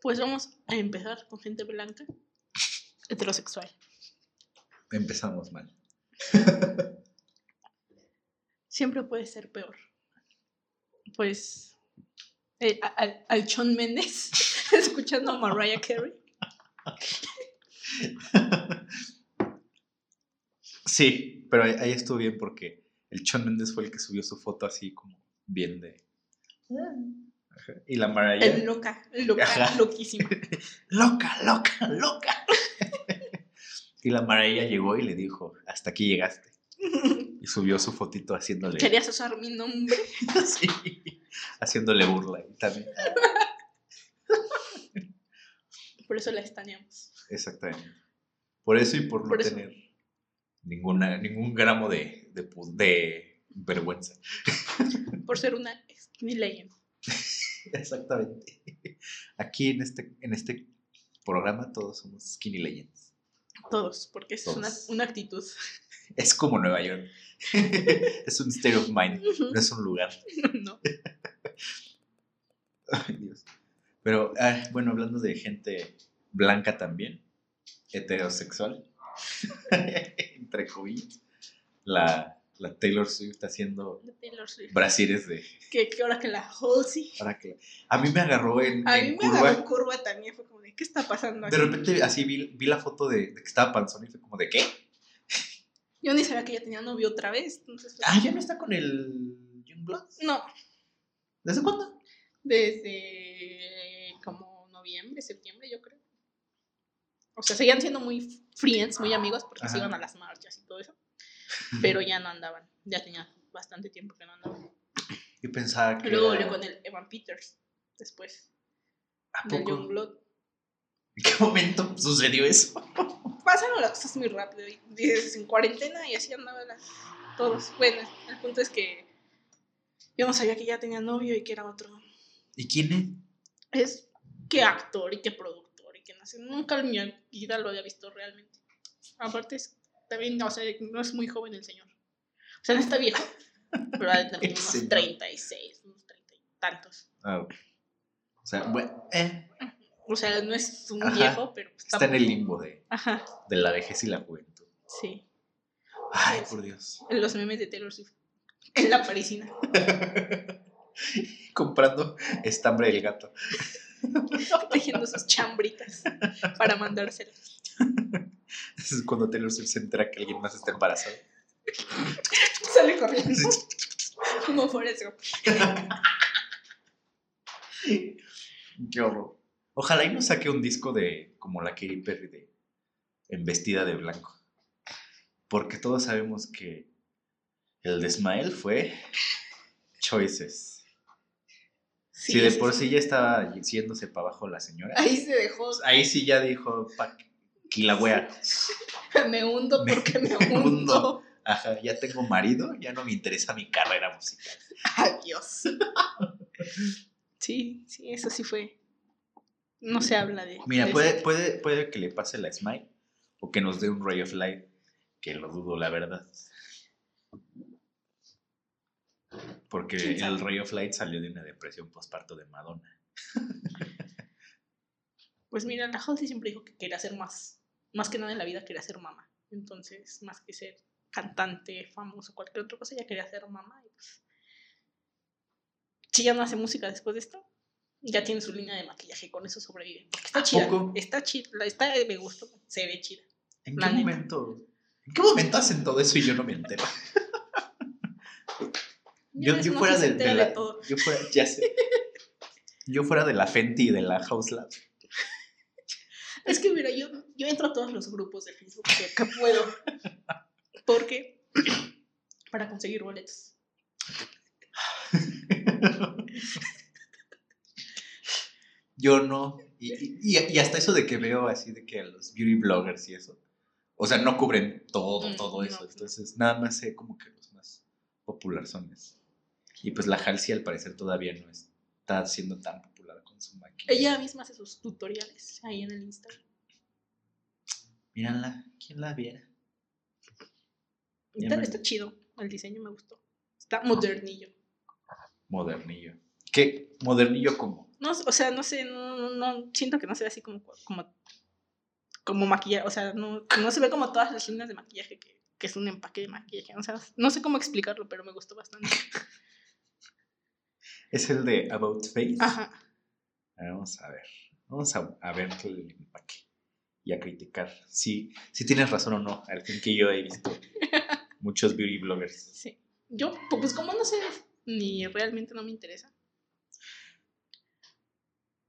Pues vamos a empezar con gente blanca, heterosexual. Empezamos mal. Siempre puede ser peor. Pues eh, al, al Shawn Mendes escuchando a Mariah Carey. Sí, pero ahí, ahí estuvo bien porque el Shawn Mendes fue el que subió su foto así como bien de... Ajá. Y la Mariah... El loca, loca, Ajá. loquísima. Loca, loca, loca. y la Mariah llegó y le dijo, hasta aquí llegaste. Y subió su fotito haciéndole... Querías usar mi nombre. Sí, haciéndole burla y también. Por eso la estaneamos. Exactamente. Por eso y por no eso. tener ninguna, ningún gramo de, de, vergüenza. Por ser una skinny legend. Exactamente. Aquí en este, en este programa todos somos skinny legends. Todos, porque es una, una actitud. Es como Nueva York. es un state of mind, no es un lugar. no. Ay, Dios. Pero, ah, bueno, hablando de gente blanca también, heterosexual, entre comillas, la, la Taylor Swift haciendo de Taylor Swift. brasieres de... Que, que ahora que la Halsey. Que, a mí me agarró en, A en mí me curva. agarró en curva también. Fue como de, ¿qué está pasando De aquí? repente así vi, vi la foto de, de que estaba panzón y fue como de ¿qué? Yo ni sabía que ella tenía novio otra vez. Entonces, Ah, ya no está con el Youngblood. No, ¿Desde cuándo? desde como noviembre, septiembre, yo creo. O sea, seguían siendo muy friends, muy amigos, porque se iban a las marchas y todo eso. Pero ya no andaban. Ya tenía bastante tiempo que no andaban. Yo pensaba que Y luego era- con el Evan Peters. Después. ¿A Del poco? Youngblood. ¿En qué momento sucedió eso? Pasaron las cosas muy rápido. y Dices, en cuarentena y así andaban las- todos. Bueno, el punto es que yo no sabía que ya tenía novio y que era otro. ¿Y quién es? es que actor y que productor y que no sé, nunca en mi vida lo había visto realmente. Aparte es también, o sea, no es muy joven el señor. O sea, no está viejo, pero ha de tener unos señor. 36, unos 30 y tantos. Ah, ok. O sea, bueno, eh, O sea, no es un Ajá. viejo, pero pues Está en el limbo de, Ajá, de la vejez y la juventud. sí. Ay, por Dios. En los memes de Taylor Swift. En la parisina. Comprando estambre del gato. Tejiendo sus chambritas para mandárselas. Es cuando Taylor Swift se entera que alguien más está embarazado. Sale corriendo. Como Forrest Gump. Qué horror. Ojalá y nos saque un disco de como la Katy Perry de en vestida de blanco. Porque todos sabemos que el de Smile fue Choices. si de por sí ya estaba yéndose para abajo la señora, Ahí se dejó. ahí sí ya dijo, pa, la wea. Me hundo Me porque me hundo. hundo. Ajá, ya tengo marido, ya no me interesa mi carrera musical. Adiós. Sí, sí, eso sí fue. No se habla de. Mira, de puede, puede, puede que le pase la Smile o que nos dé un Ray of Light, que lo dudo, la verdad. Porque el Ray of Light salió de una depresión postparto de Madonna. Pues mira, la Halsey siempre dijo que quería ser más. Más que nada en la vida quería ser mamá. Entonces, más que ser cantante, famoso, cualquier otra cosa, ella quería ser mamá. Y pues, si ya no hace música después de esto, ya tiene su línea de maquillaje, con eso sobrevive. Porque está ¿A chida. poco? Está chida. Está, me gustó, se ve chida. ¿En qué neta. momento? ¿En qué momento hacen todo eso y yo no me entero? Yo, yo fuera de, de la, de yo fuera, ya sé. Yo fuera de la Fenty y de la House Lab. Es que mira, yo, yo entro a todos los grupos de Facebook que, que puedo. Porque para conseguir boletos. Yo no. Y, y- y hasta eso de que veo así de que a los beauty bloggers y eso. O sea, no cubren todo, Mm, todo no, eso. Entonces, nada más sé como que los más populares son esos. Y pues la Halsey al parecer todavía no está siendo tan popular con su maquillaje. Ella misma hace sus tutoriales ahí en el Instagram. Míranla, ¿quién la viera? Está, está chido. El diseño me gustó. Está modernillo. Modernillo. ¿Qué? ¿Modernillo cómo? No, o sea, no sé, no, no, no- siento que no se ve así como, como, como maquillaje, o sea, no, no se ve como todas las líneas de maquillaje que, que es un empaque de maquillaje, o sea, no sé cómo explicarlo, pero me gustó bastante. Es el de About Face. Ajá. A ver, Vamos a ver. Vamos a, a ver el empaque y a criticar si, si tienes razón o no. Al fin que yo he visto muchos beauty bloggers. Sí. Yo, pues como no sé, ni realmente no me interesa.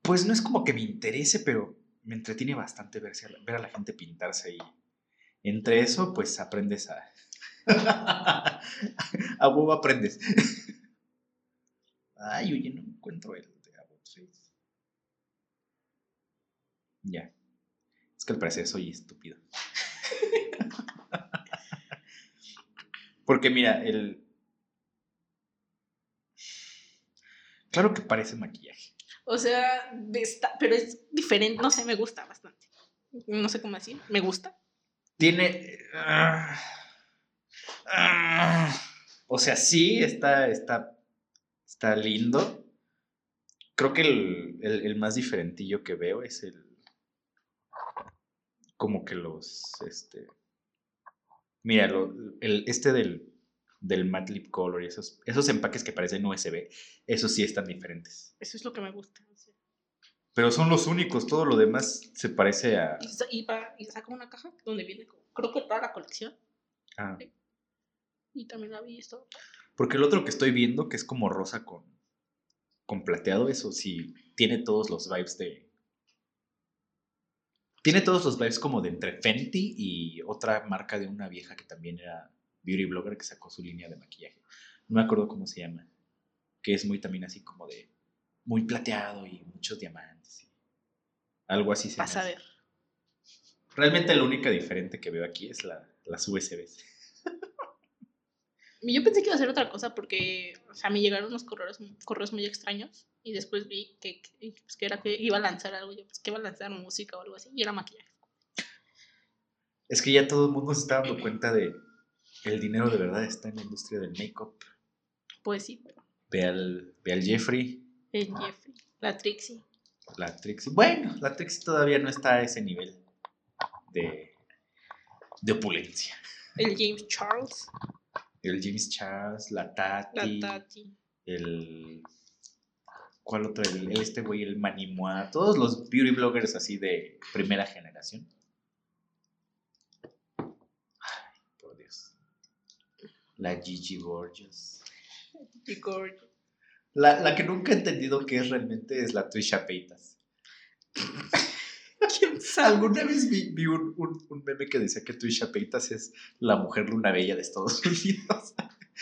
Pues no es como que me interese, pero me entretiene bastante ver, ver a la gente pintarse y entre eso, pues aprendes a. a huevo aprendes. Ay, oye, no encuentro el de About Face. Ya. Es que al parecer soy estúpido. Porque mira, el. Claro que parece maquillaje. O sea, está, pero es diferente, no sé, me gusta bastante. No sé cómo decir, me gusta. Tiene. ah, ah, o sea, sí, está, está, está lindo. Creo que el, el- el más diferentillo que veo es el. Como que los. Este. Mira, lo- el, este del, del matte lip color y esos, esos empaques que parecen USB, esos sí están diferentes. Eso es lo que me gusta. Pero son los únicos, todo lo demás se parece a. Y, va- y saca una caja donde viene, creo que toda la colección. a- Y también la vi esto. Porque el otro que estoy viendo, que es como rosa con, con plateado, eso sí, tiene todos los vibes de... Tiene todos los vibes como de entre Fenty y otra marca de una vieja que también era beauty blogger que sacó su línea de maquillaje. No me acuerdo cómo se llama. Que es muy también así como de... Muy plateado y muchos diamantes. y algo así se Vas a ver. Realmente la única diferente que veo aquí es la, las USBs. Yo pensé que iba a ser otra cosa porque, o sea, me llegaron unos correos, correos muy extraños y después vi que, que, pues, que era que iba a lanzar algo, yo pues que iba a lanzar música o algo así y era maquillaje. Es que ya todo el mundo se está dando cuenta de el dinero de verdad está en la industria del make-up. Pues sí, pero Ve al, ve al Jeffrey, el Jeffrey, la Trixie. La Trixie. Bueno, la Trixie todavía no está a ese nivel de, de opulencia. El James Charles. El James Charles, la Tati. La Tati. El. ¿Cuál otro? El, este güey, el Manimoa. Todos los beauty bloggers así de primera generación. Ay, por Dios. La Gigi Gorgeous. Y Gorgeous. La, la, que nunca he entendido qué es realmente es la Trisha Paytas. ¿Quién sabe? Alguna vez vi, vi un, un, un, meme que decía que Trisha Paytas es la mujer luna bella de Estados Unidos.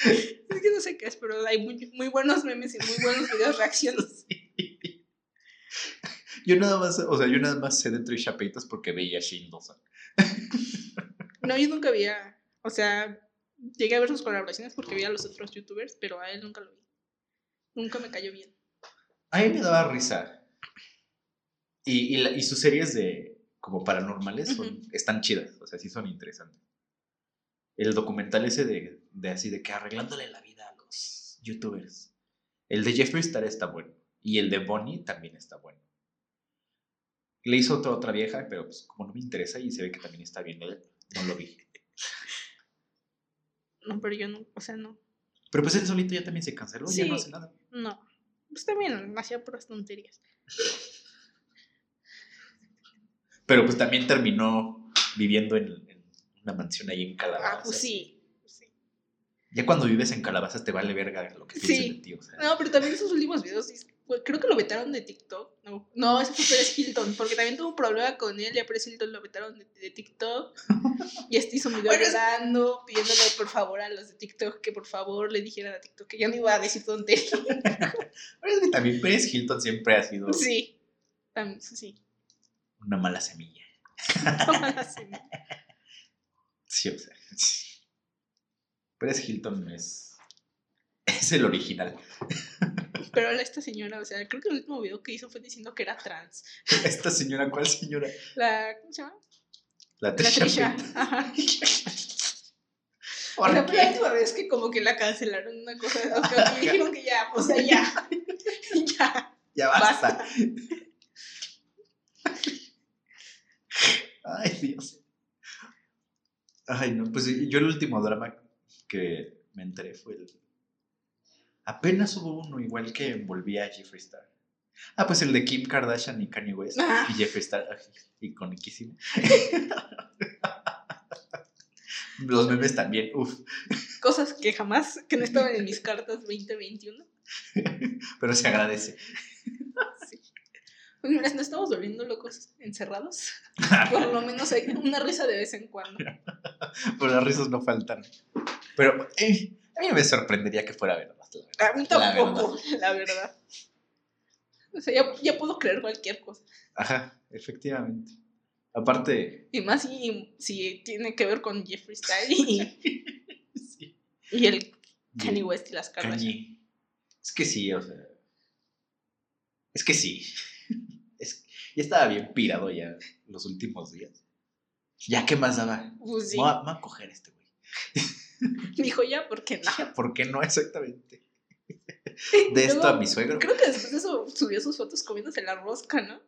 Es que no sé qué es, pero hay muy, muy buenos memes y muy buenos videos reacciones. Sí. Yo nada más, o sea, yo nada más sé de Trisha Paytas porque veía a Shane Dawson. No, yo nunca veía, o sea, llegué a ver sus colaboraciones porque veía a los otros youtubers, pero a él nunca lo vi. Nunca me cayó bien. A mí me daba risa. Y, y, la, y sus series de como paranormales son, uh -huh. están chidas, o sea, sí son interesantes. El documental ese de, de, así de que arreglándole la vida a los youtubers. El de Jeffree Star está bueno. Y el de Bonnie también está bueno. Le hizo otra, otra vieja, pero pues como no me interesa y se ve que también está bien, no, no lo vi. No, pero yo no, o sea, no. Pero pues él solito ya también se canceló, sí, ya no hace nada. No, pues también hacía puras tonterías. Pero pues también terminó viviendo en, en una mansión ahí en Calabazas. Ah, pues sí. sí. Ya cuando vives en Calabazas te vale verga lo que piensen sí. de ti. O sea. No, pero también esos últimos videos, creo que lo vetaron de TikTok. No, no ese fue Pérez Hilton, porque también tuvo un problema con él y a Pérez Hilton lo vetaron de, de TikTok. Y este hizo un video bueno, llorando, pidiéndole por favor a los de TikTok que por favor le dijeran a TikTok que ya no iba a decir tonterías. Pero es que también Pérez Hilton siempre ha sido. Sí, también, sí. Una mala semilla. Una mala semilla. Sí, o sea. Pérez Hilton es. Es el original. Pero esta señora, o sea, creo que el último video que hizo fue diciendo que era trans. ¿Esta señora cuál señora? La. ¿Cómo se llama? La Trisha. La sea, la última vez que como que la cancelaron una cosa, o sea, me dijeron que ya, o sea, ya. ya. Ya basta. basta. Ay, Dios. Ay, no, pues yo el último drama que me enteré fue el... Apenas hubo uno igual que envolvía a Jeffree Star. Ah, pues el de Kim Kardashian y Kanye West Ah. y Jeffree Star, ay, iconiquísimo. Los memes también, uff. Cosas que jamás, que no estaban en mis cartas 2021. Pero se agradece. Pues mira, no estamos volviendo locos encerrados. Por lo menos hay una risa de vez en cuando. Pero las risas no faltan. Pero eh, a mí me sorprendería que fuera verdad. A mí tampoco, la verdad. La verdad. O sea, ya, ya, puedo creer cualquier cosa. Ajá, efectivamente. Aparte. Y más si, si tiene que ver con Jeffree Star y, sí. y el Kanye West y las caras. Kanye. Es que sí, o sea. Es que sí. Ya estaba bien pirado ya los últimos días. Ya, ¿qué más daba? Pues sí. Me voy a, coger este güey. Dijo ya, ¿por qué no? ¿por qué no exactamente? De esto Luego, a mi suegro. Creo que después de eso subió sus fotos comiéndose la rosca, ¿no?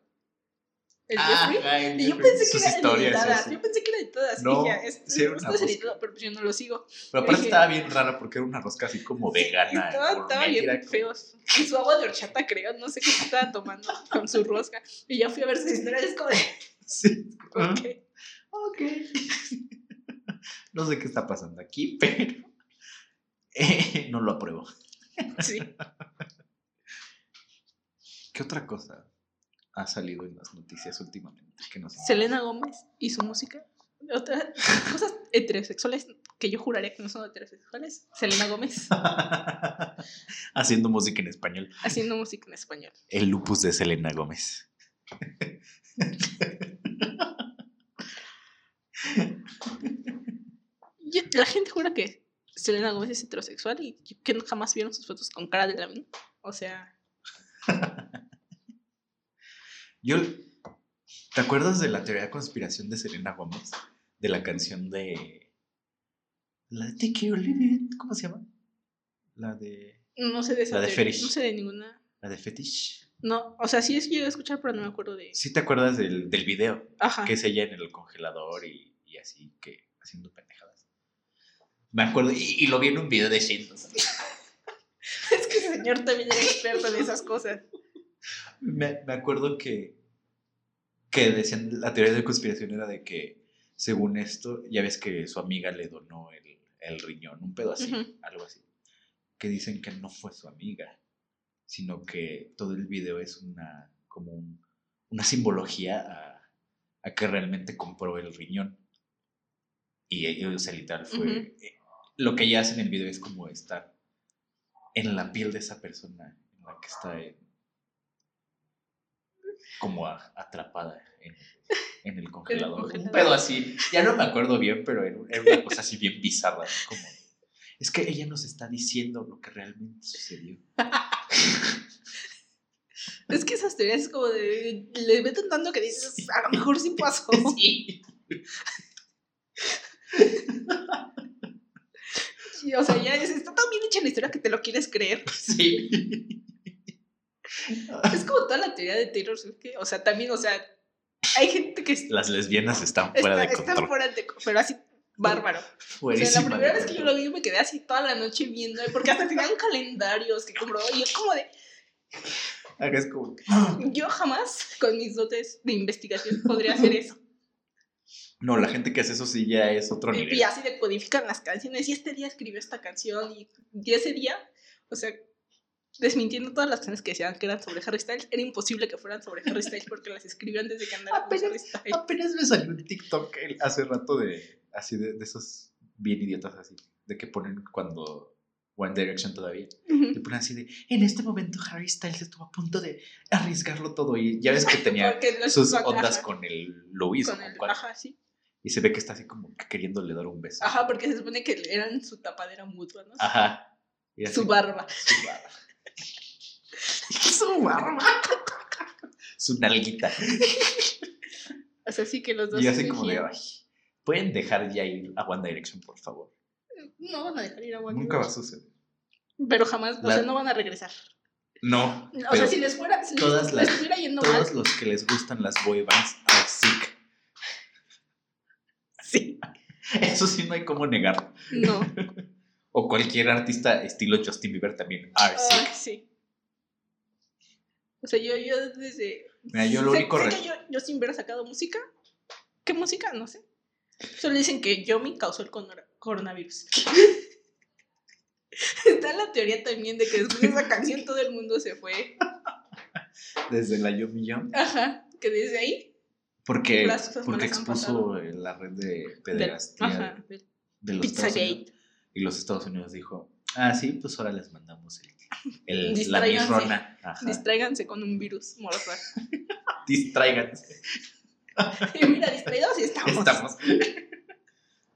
El Ah, Jeffrey. Y yo pensé que editadas. sí. Yo pensé que eran editadas. No, dije, es, sí era una esto es rosca. editado, pero pues yo no lo sigo. Pero aparte dije- estaba bien rara porque era una rosca así como vegana. Estaba, bien era como- feo. Y su agua de horchata, creo. No sé qué se estaba tomando con su rosca. Y ya fui a ver sus historias. Es como de, Sí. ok. Ok. No sé qué está pasando aquí, pero eh, no lo apruebo. Sí. ¿Qué otra cosa ha salido en las noticias últimamente? Que. Selena Gómez y su música. Otras cosas heterosexuales que yo juraría que no son heterosexuales. Selena Gómez Haciendo música en español. haciendo música en español. El lupus de Selena Gómez. La gente jura que Selena Gómez es heterosexual y que jamás vieron sus fotos con cara de la O sea, Yo, ¿te acuerdas de la teoría de conspiración de Selena Gómez? De la canción de... La de Take It, ¿cómo se llama? La de... no sé de esa La de Fetish. No sé de ninguna. La de Fetish. No, o sea, sí es que llegué a escuchar, pero no me acuerdo de. ¿Sí te acuerdas del, del video? Ajá. Que es ella en el congelador y, y así, que haciendo pendejadas. Me acuerdo, y, y lo vi en un video de Shane. Es que el señor también era experto en esas cosas. Me, me acuerdo que, que decían, la teoría de conspiración era de que, según esto, ya ves que su amiga le donó el, el riñón, un pedo así, algo así. Que dicen que no fue su amiga, sino que todo el video es una, como un- una simbología a, a que realmente compró el riñón. Y ellos, o sea, literal, fue... Eh, Lo que ella hace en el video es como estar en la piel de esa persona en la que está en- como a- atrapada en, en el congelador. Un pedo así. Ya no me acuerdo bien, pero era, era una cosa así bien bizarra. Como, es que ella nos está diciendo lo que realmente sucedió. Es que esas teorías es como de. Le meten tanto que dices, a lo mejor sí pasó. Sí. Sí, o sea, ya es- está tan bien hecha la historia que te lo quieres creer. Sí. Es como toda la teoría de Taylor Swift, que, o sea, también, o sea, hay gente que Las lesbianas están está, fuera de control. fuera de co- pero así bárbaro. O sea, la primera vez que yo lo vi me quedé así toda la noche viendo, porque hasta tenían calendarios que compró, y yo como de, es como. yo jamás con mis dotes de investigación podría hacer eso. No, la gente que hace eso sí ya es otro nivel. y así de codifican las canciones, y este día escribió esta canción, y, y ese día, o sea, desmintiendo todas las canciones que decían que eran sobre Harry Styles, era imposible que fueran sobre Harry Styles porque las escribió antes de que andara con Apenas- Harry Styles. Apenas me salió un TikTok hace rato de así de, de esos bien idiotas así, de que ponen cuando One Direction todavía, Ujú. le ponen así de en este momento Harry Styles estuvo a punto de arriesgarlo todo y ya ves que tenía sus ajá, ondas con el Luis con el- ajá, sí. y se ve que está así como que queriéndole dar un beso. Ajá, porque se supone que eran su tapadera mutua, ¿no? Ajá. Y así- Su barba. Su barba. Su barba. Su nalguita. O sea, sí que los dos. Y así como de, ay, ¿pueden dejar ya ir a One Direction, por favor? No van a dejar ir a One Nunca va a Direction. suceder. Pero jamás, o sea, no van a regresar. No. O sea, si les fuera, si les- todas les, las- estuviera yendo todos mal. los que les gustan las boy bands are sick. Sí. Eso sí no hay cómo negar. No. O cualquier artista estilo Justin Bieber también are sick. sí. O sea, yo, yo desde. Mira, yo lo sé, único sé que yo, yo sin haber sacado música. ¿Qué música? No sé. Solo dicen que Yomi causó el coronavirus. Está la teoría también de que después de esa canción todo el mundo se fue. Desde la Yo Millón. Ajá. Que desde ahí. Porque, porque expuso en la red de pederastía ajá. del de los Estados Unidos. Pizzagate. Y los Estados Unidos dijo, ah, sí, pues ahora les mandamos el, el- la. Ajá. Distráiganse con un virus mortal. Distráiganse. Y mira, distraídos y estamos. Estamos.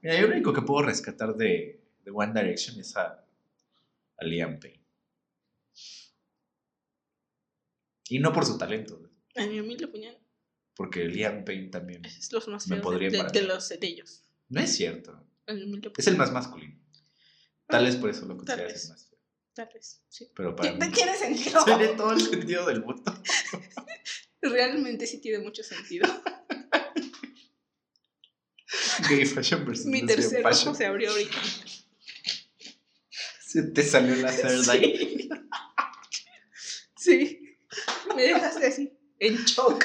Mira, yo lo único que puedo rescatar de, de One Direction es a, a Liam Payne. Y no por su talento, A mi humilde opinión, porque Liam Payne también. es los más Me podría de, de- los de ellos. No es cierto. Es el más masculino. Tal vez por eso lo consideras más feo. Tal vez, sí. Pero para Tiene mí. tiene sentido. Tiene todo el sentido del mundo. Realmente sí tiene mucho sentido. Gay fashion versus Mi tercer ojo se abrió ahorita. Se te salió la eye. Sí. Sí. Me dejaste así, en shock.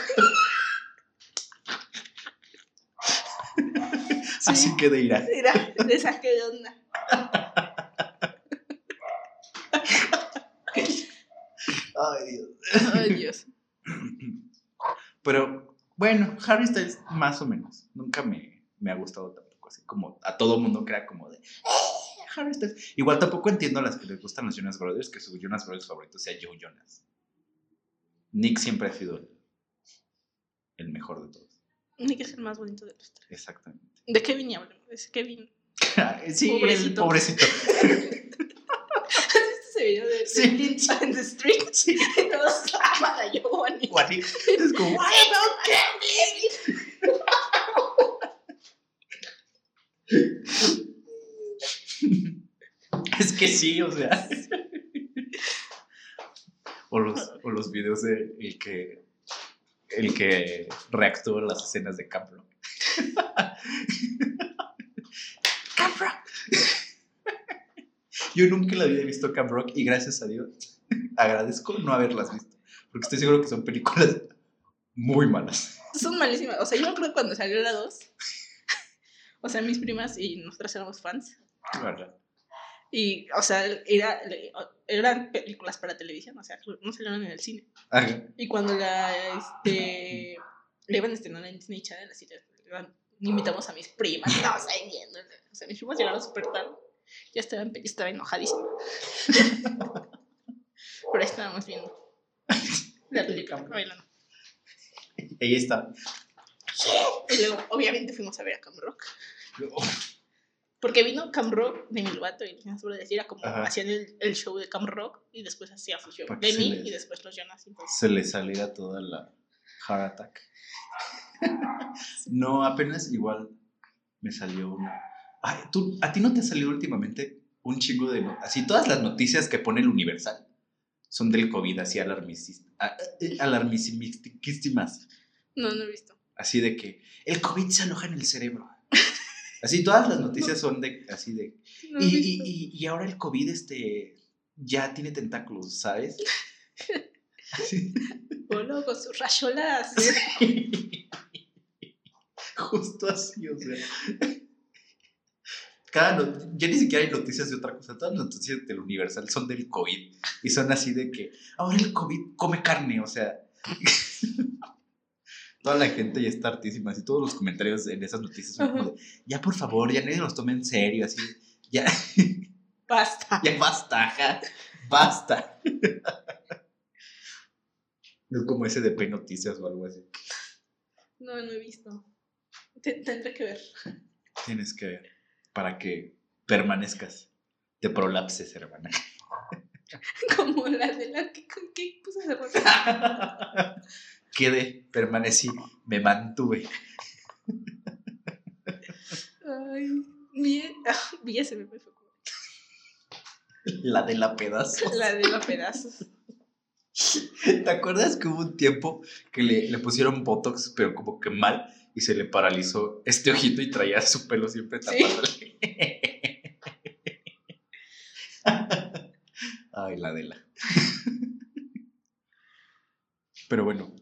Sí. Así que de ira. Mira, le saqué de onda. Ay, Dios. Ay, Dios. Pero bueno, Harry Styles más o menos. Nunca me, me ha gustado tampoco. Así como a todo mundo crea como de "Eh, Harry Styles. Igual tampoco entiendo a las que les gustan los Jonas Brothers, que su Jonas Brothers favorito sea Joe Jonas. Nick siempre ha sido el, el mejor de todos. Nick es el más bonito de los tres. Exactamente. ¿De Kevin y hablamos? Es Kevin. sí, el Pobrecito. pobrecito. ¿Has visto ese video de, Sí. Lynch the Street? Sí. Todos aman a Giovanni. Juani. Es como, "What about Kevin?" Es que sí, o sea. O los, o los videos de el que, el que reactúa las escenas de. Camp Rock. Yo nunca la había visto Camp Rock y gracias a Dios agradezco no haberlas visto. Porque estoy seguro que son películas muy malas. Son malísimas. O sea, yo me acuerdo cuando salió la 2. O sea, mis primas y nosotras éramos fans. Y, o sea, era, eran películas para televisión, o sea, no salieron en el cine. Ajá. Y cuando la, este, la iban a estrenar en Disney Channel, así, iban- invitamos a mis primas, y estábamos ahí viendo. O sea, mis primas llegaron súper tarde. Ya estaba, estaba enojadísima. Pero ahí estábamos viendo la película, bailando. Ahí está. Y luego, obviamente, fuimos a ver a Cam Rock. Porque vino Cam Rock de Milvato y a decir, era como Ajá. hacían el, el show de Cam Rock y después hacía su show Para que de mí les- y después los Jonas. Entonces, Se le saliera toda la heart attack. No, apenas igual me salió una. Ay, ¿tú, ¿A ti no te ha salido últimamente un chingo de... Así todas las noticias que pone el Universal son del COVID, así alarmistas, alarmistísimas. no, no he visto. Así de que el COVID se aloja en el cerebro. Así todas las noticias son de... Así de... No Y, y, y, y ahora el COVID este, ya tiene tentáculos, ¿sabes? Así. Bolo con sus rayolas. Justo así, o sea. Cada not- ya ni siquiera hay noticias de otra cosa. Todas las noticias del Universal son del COVID. Y son así de que ahora el COVID come carne, o sea. Toda la gente ya está hartísima. Así todos los comentarios en esas noticias son como de, ya por favor, ya nadie los tome en serio, así. Ya, Basta. ya basta, ajá, basta. No es como ese de P Noticias o algo así. No, no he visto. Te- tendré que ver. Tienes que ver para que permanezcas. Te prolapses, hermana. Como la de la que con qué puse. Quedé, permanecí, me mantuve. Ay, bien. Bien se me fue. La de la pedazo. La de los pedazos. ¿Te acuerdas que hubo un tiempo que le, le pusieron Botox, pero como que mal, y se le paralizó este ojito y traía su pelo siempre Sí. tapándole? Ay, la de la. Pero bueno,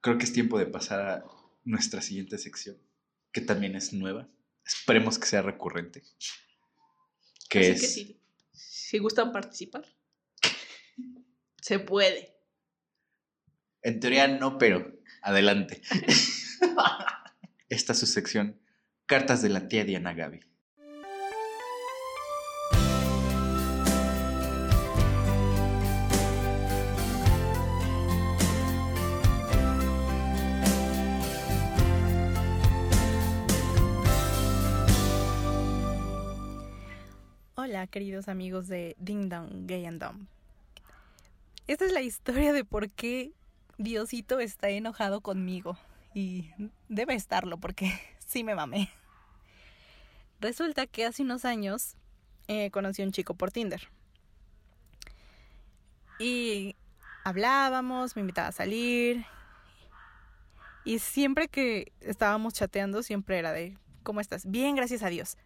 creo que es tiempo de pasar a nuestra siguiente sección, que también es nueva. Esperemos que sea recurrente. Que Así es... que sí. Si gustan participar, se puede. En teoría no, pero adelante. Esta es su sección, Cartas de la tía Diana Gaby. Hola, queridos amigos de Ding Dong Gay and Dumb. Esta es la historia de por qué Diosito está enojado conmigo. Y debe estarlo porque sí me mamé. Resulta que hace unos años eh, conocí a un chico por Tinder. Y hablábamos, me invitaba a salir. Y siempre que estábamos chateando, siempre era de, ¿cómo estás? Bien, gracias a Dios.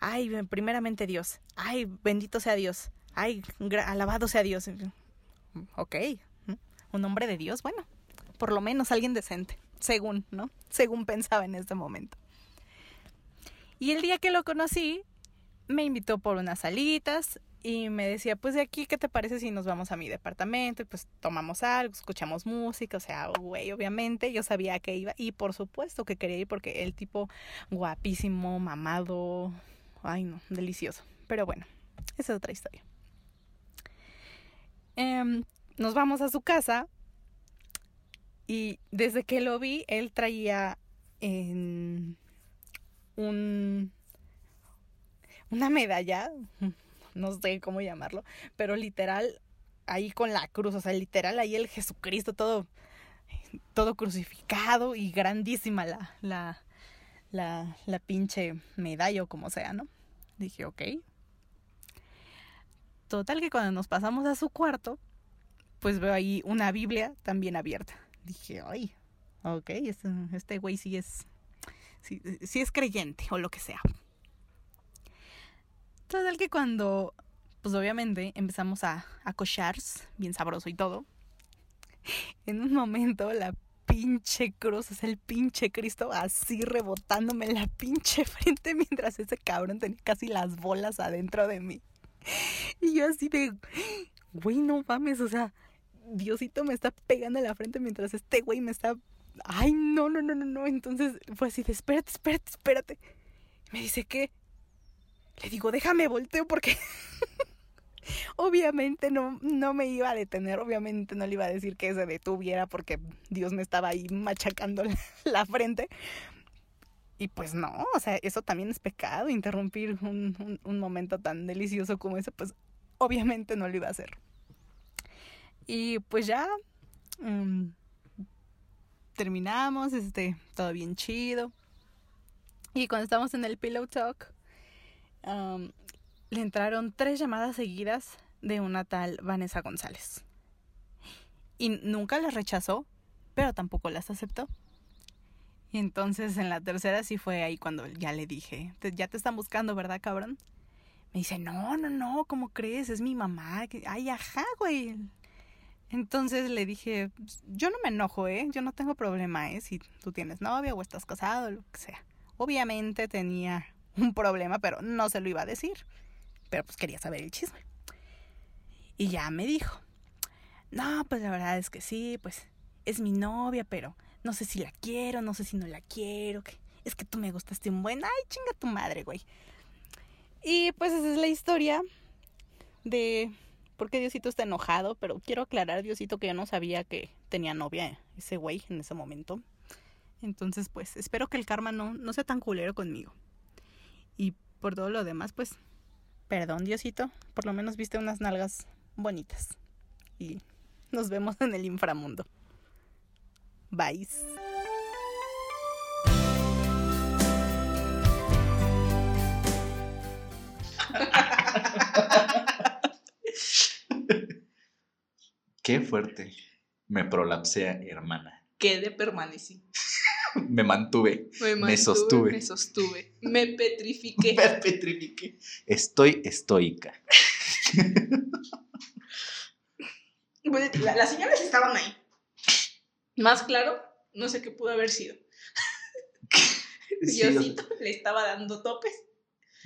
Ay, primeramente Dios. Ay, bendito sea Dios. Ay, alabado sea Dios. Ok, un hombre de Dios, bueno, por lo menos alguien decente, según, ¿no? Según pensaba en este momento. Y el día que lo conocí, me invitó por unas salitas y me decía, pues de aquí, ¿qué te parece si nos vamos a mi departamento? Y pues tomamos algo, escuchamos música, o sea, güey, obviamente yo sabía que iba y por supuesto que quería ir porque el tipo guapísimo, mamado, ay no, delicioso. Pero bueno, esa es otra historia. Em, nos vamos a su casa y desde que lo vi, él traía en un una medalla, no sé cómo llamarlo, pero literal ahí con la cruz, o sea, literal ahí el Jesucristo todo todo crucificado y grandísima la la la, la pinche medalla o como sea, ¿no? Dije, ok. Total que cuando nos pasamos a su cuarto, pues veo ahí una Biblia también abierta. Dije, ay, ok, este, güey sí es, sí, sí es creyente o lo que sea. Total que cuando, pues obviamente empezamos a, a bien sabroso y todo, en un momento la pinche cruz, es el pinche Cristo así rebotándome la pinche frente mientras ese cabrón tenía casi las bolas adentro de mí. Y yo así de, güey, no mames, o sea, Diosito me está pegando en la frente mientras este güey me está... Ay, no, no, no, no, no. Entonces fue así de, espérate, espérate, espérate. Me dice, ¿qué? Le digo, déjame volteo porque... obviamente no, no me iba a detener, obviamente no le iba a decir que se detuviera porque Dios me estaba ahí machacando la, frente. Y pues no, o sea, eso también es pecado, interrumpir un, un, momento tan delicioso como ese, pues obviamente no lo iba a hacer. Y pues ya um, terminamos, este, todo bien chido. Y cuando estamos en el Pillow Talk, um, le entraron tres llamadas seguidas de una tal Vanessa González. Y nunca las rechazó, pero tampoco las aceptó. Y entonces en la tercera sí fue ahí cuando ya le dije, ya te están buscando, ¿verdad, cabrón? Me dice, no, no, no, ¿cómo crees? Es mi mamá. Ay, ajá, güey. Entonces le dije, yo no me enojo, ¿eh? Yo no tengo problema, ¿eh? Si tú tienes novia o estás casado, lo que sea. Obviamente tenía un problema, pero no se lo iba a decir. Pero pues quería saber el chisme. Y ya me dijo, no, pues la verdad es que sí, pues es mi novia, pero no sé si la quiero, no sé si no la quiero. Que es que tú me gustaste un buen, ay, chinga tu madre, güey. Y pues esa es la historia de por qué Diosito está enojado, pero quiero aclarar, Diosito, que yo no sabía que tenía novia ese güey en ese momento. Entonces, pues, espero que el karma no, no sea tan culero conmigo. Y por todo lo demás, pues, perdón, Diosito, por lo menos viste unas nalgas bonitas. Y nos vemos en el inframundo. Bye. Qué fuerte. Me prolapsea, hermana. Quedé permanecí. me mantuve. Me, mantuve, me sostuve. Me sostuve. Me petrifiqué. me petrifiqué. Estoy estoica. la, las señales estaban ahí. Más claro, no sé qué pudo haber sido. Sí, Diosito le estaba dando topes.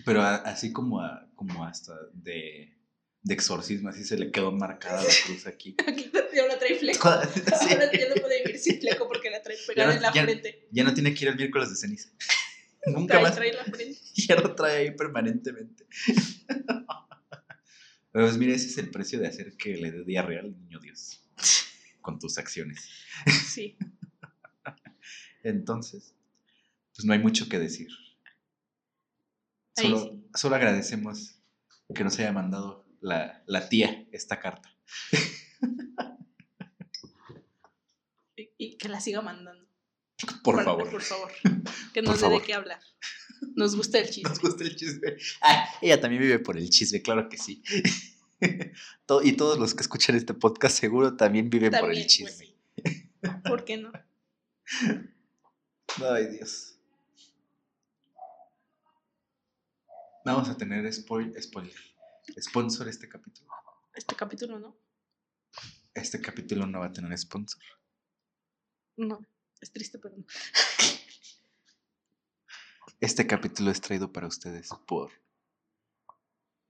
Pero a- así como, a- como hasta de, de exorcismo, así se le quedó marcada la cruz aquí. Aquí ya la trae fleco. Sí. Ahora ya no puede vivir sin fleco porque la trae pegada no- en la ya- frente. Ya no tiene que ir el miércoles de ceniza. Nunca Trae, más. trae la frente. Ya lo trae ahí permanentemente. Pues mire, ese es el precio de hacer que le dé diarrea al niño Dios. Con tus acciones. Sí. Entonces, pues no hay mucho que decir. Solo, sí. solo agradecemos que nos haya mandado la, la tía esta carta. Y, y que la siga mandando. Por Por- favor. Por favor. Que nos dé de qué hablar. Nos gusta el chisme. Nos gusta el chisme. Ah, ella también vive por el chisme, claro que sí. Y todos los que escuchan este podcast seguro también viven por el También, chisme. pues sí. ¿Por qué no? Ay, Dios. Vamos a tener spoil, spoiler. Sponsor este capítulo. Este capítulo no. Este capítulo no va a tener sponsor. No. Es triste, pero no. Este capítulo es traído para ustedes por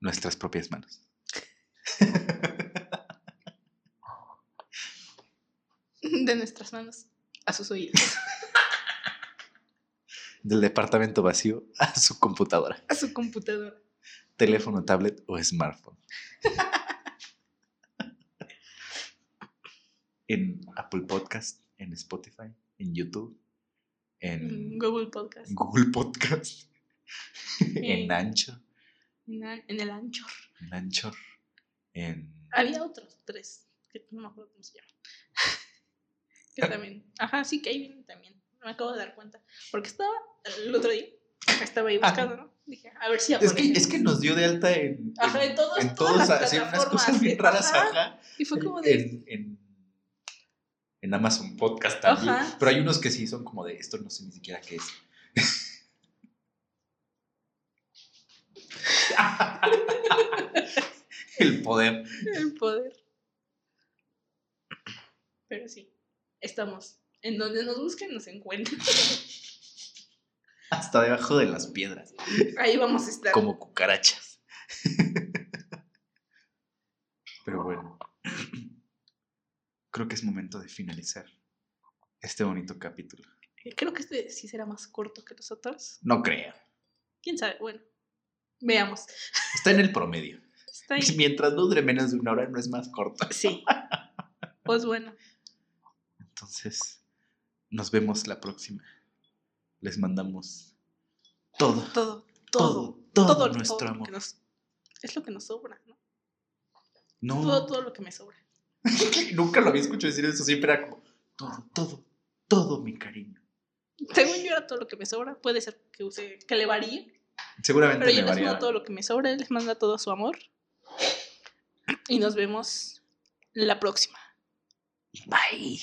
nuestras propias manos. De nuestras manos a sus oídos. Del departamento vacío a su computadora, A su computadora. Teléfono, tablet o smartphone. en Apple Podcast, en Spotify, en YouTube, en Google Podcast. Google Podcast, en Ancho, En, el Anchor. en Anchor, en... Había otros tres. Que no me acuerdo cómo se llaman. que también. Ajá, sí, que vienen también. Me acabo de dar cuenta. Porque estaba el otro día. Estaba ahí Ah. buscando, ¿no? Dije, a ver si Es que, es que nos dio de alta en, Ajá, en todos- en todos hacían unas cosas bien raras, Ajá. ajá. Y fue como de. En, en, en Amazon Podcast también. Ajá. Pero hay unos que sí son como de esto, no sé ni siquiera qué es. El poder. El poder. Pero sí, estamos. En donde nos busquen, nos encuentran. Hasta debajo de las piedras. Ahí vamos a estar. Como cucarachas. Pero bueno. Creo que es momento de finalizar este bonito capítulo. Creo que este sí será más corto que los otros. No creo. Quién sabe, bueno. Veamos. Está en el promedio. Está ahí. Mientras no dure menos de una hora, no es más corto. Sí. Pues bueno. Entonces, nos vemos la próxima. Les mandamos todo, Todo, todo, todo, todo, todo, nuestro todo amor. nos- es lo que nos sobra, ¿no? No, Todo, todo lo que me sobra. nunca lo había escuchado decir eso. Siempre era como todo, todo, todo mi cariño. Según yo era todo lo que me sobra. Puede ser que use, que le varíe. Seguramente Pero yo les mando todo lo que me sobra. Él les manda todo su amor. Y nos vemos la próxima. Bye.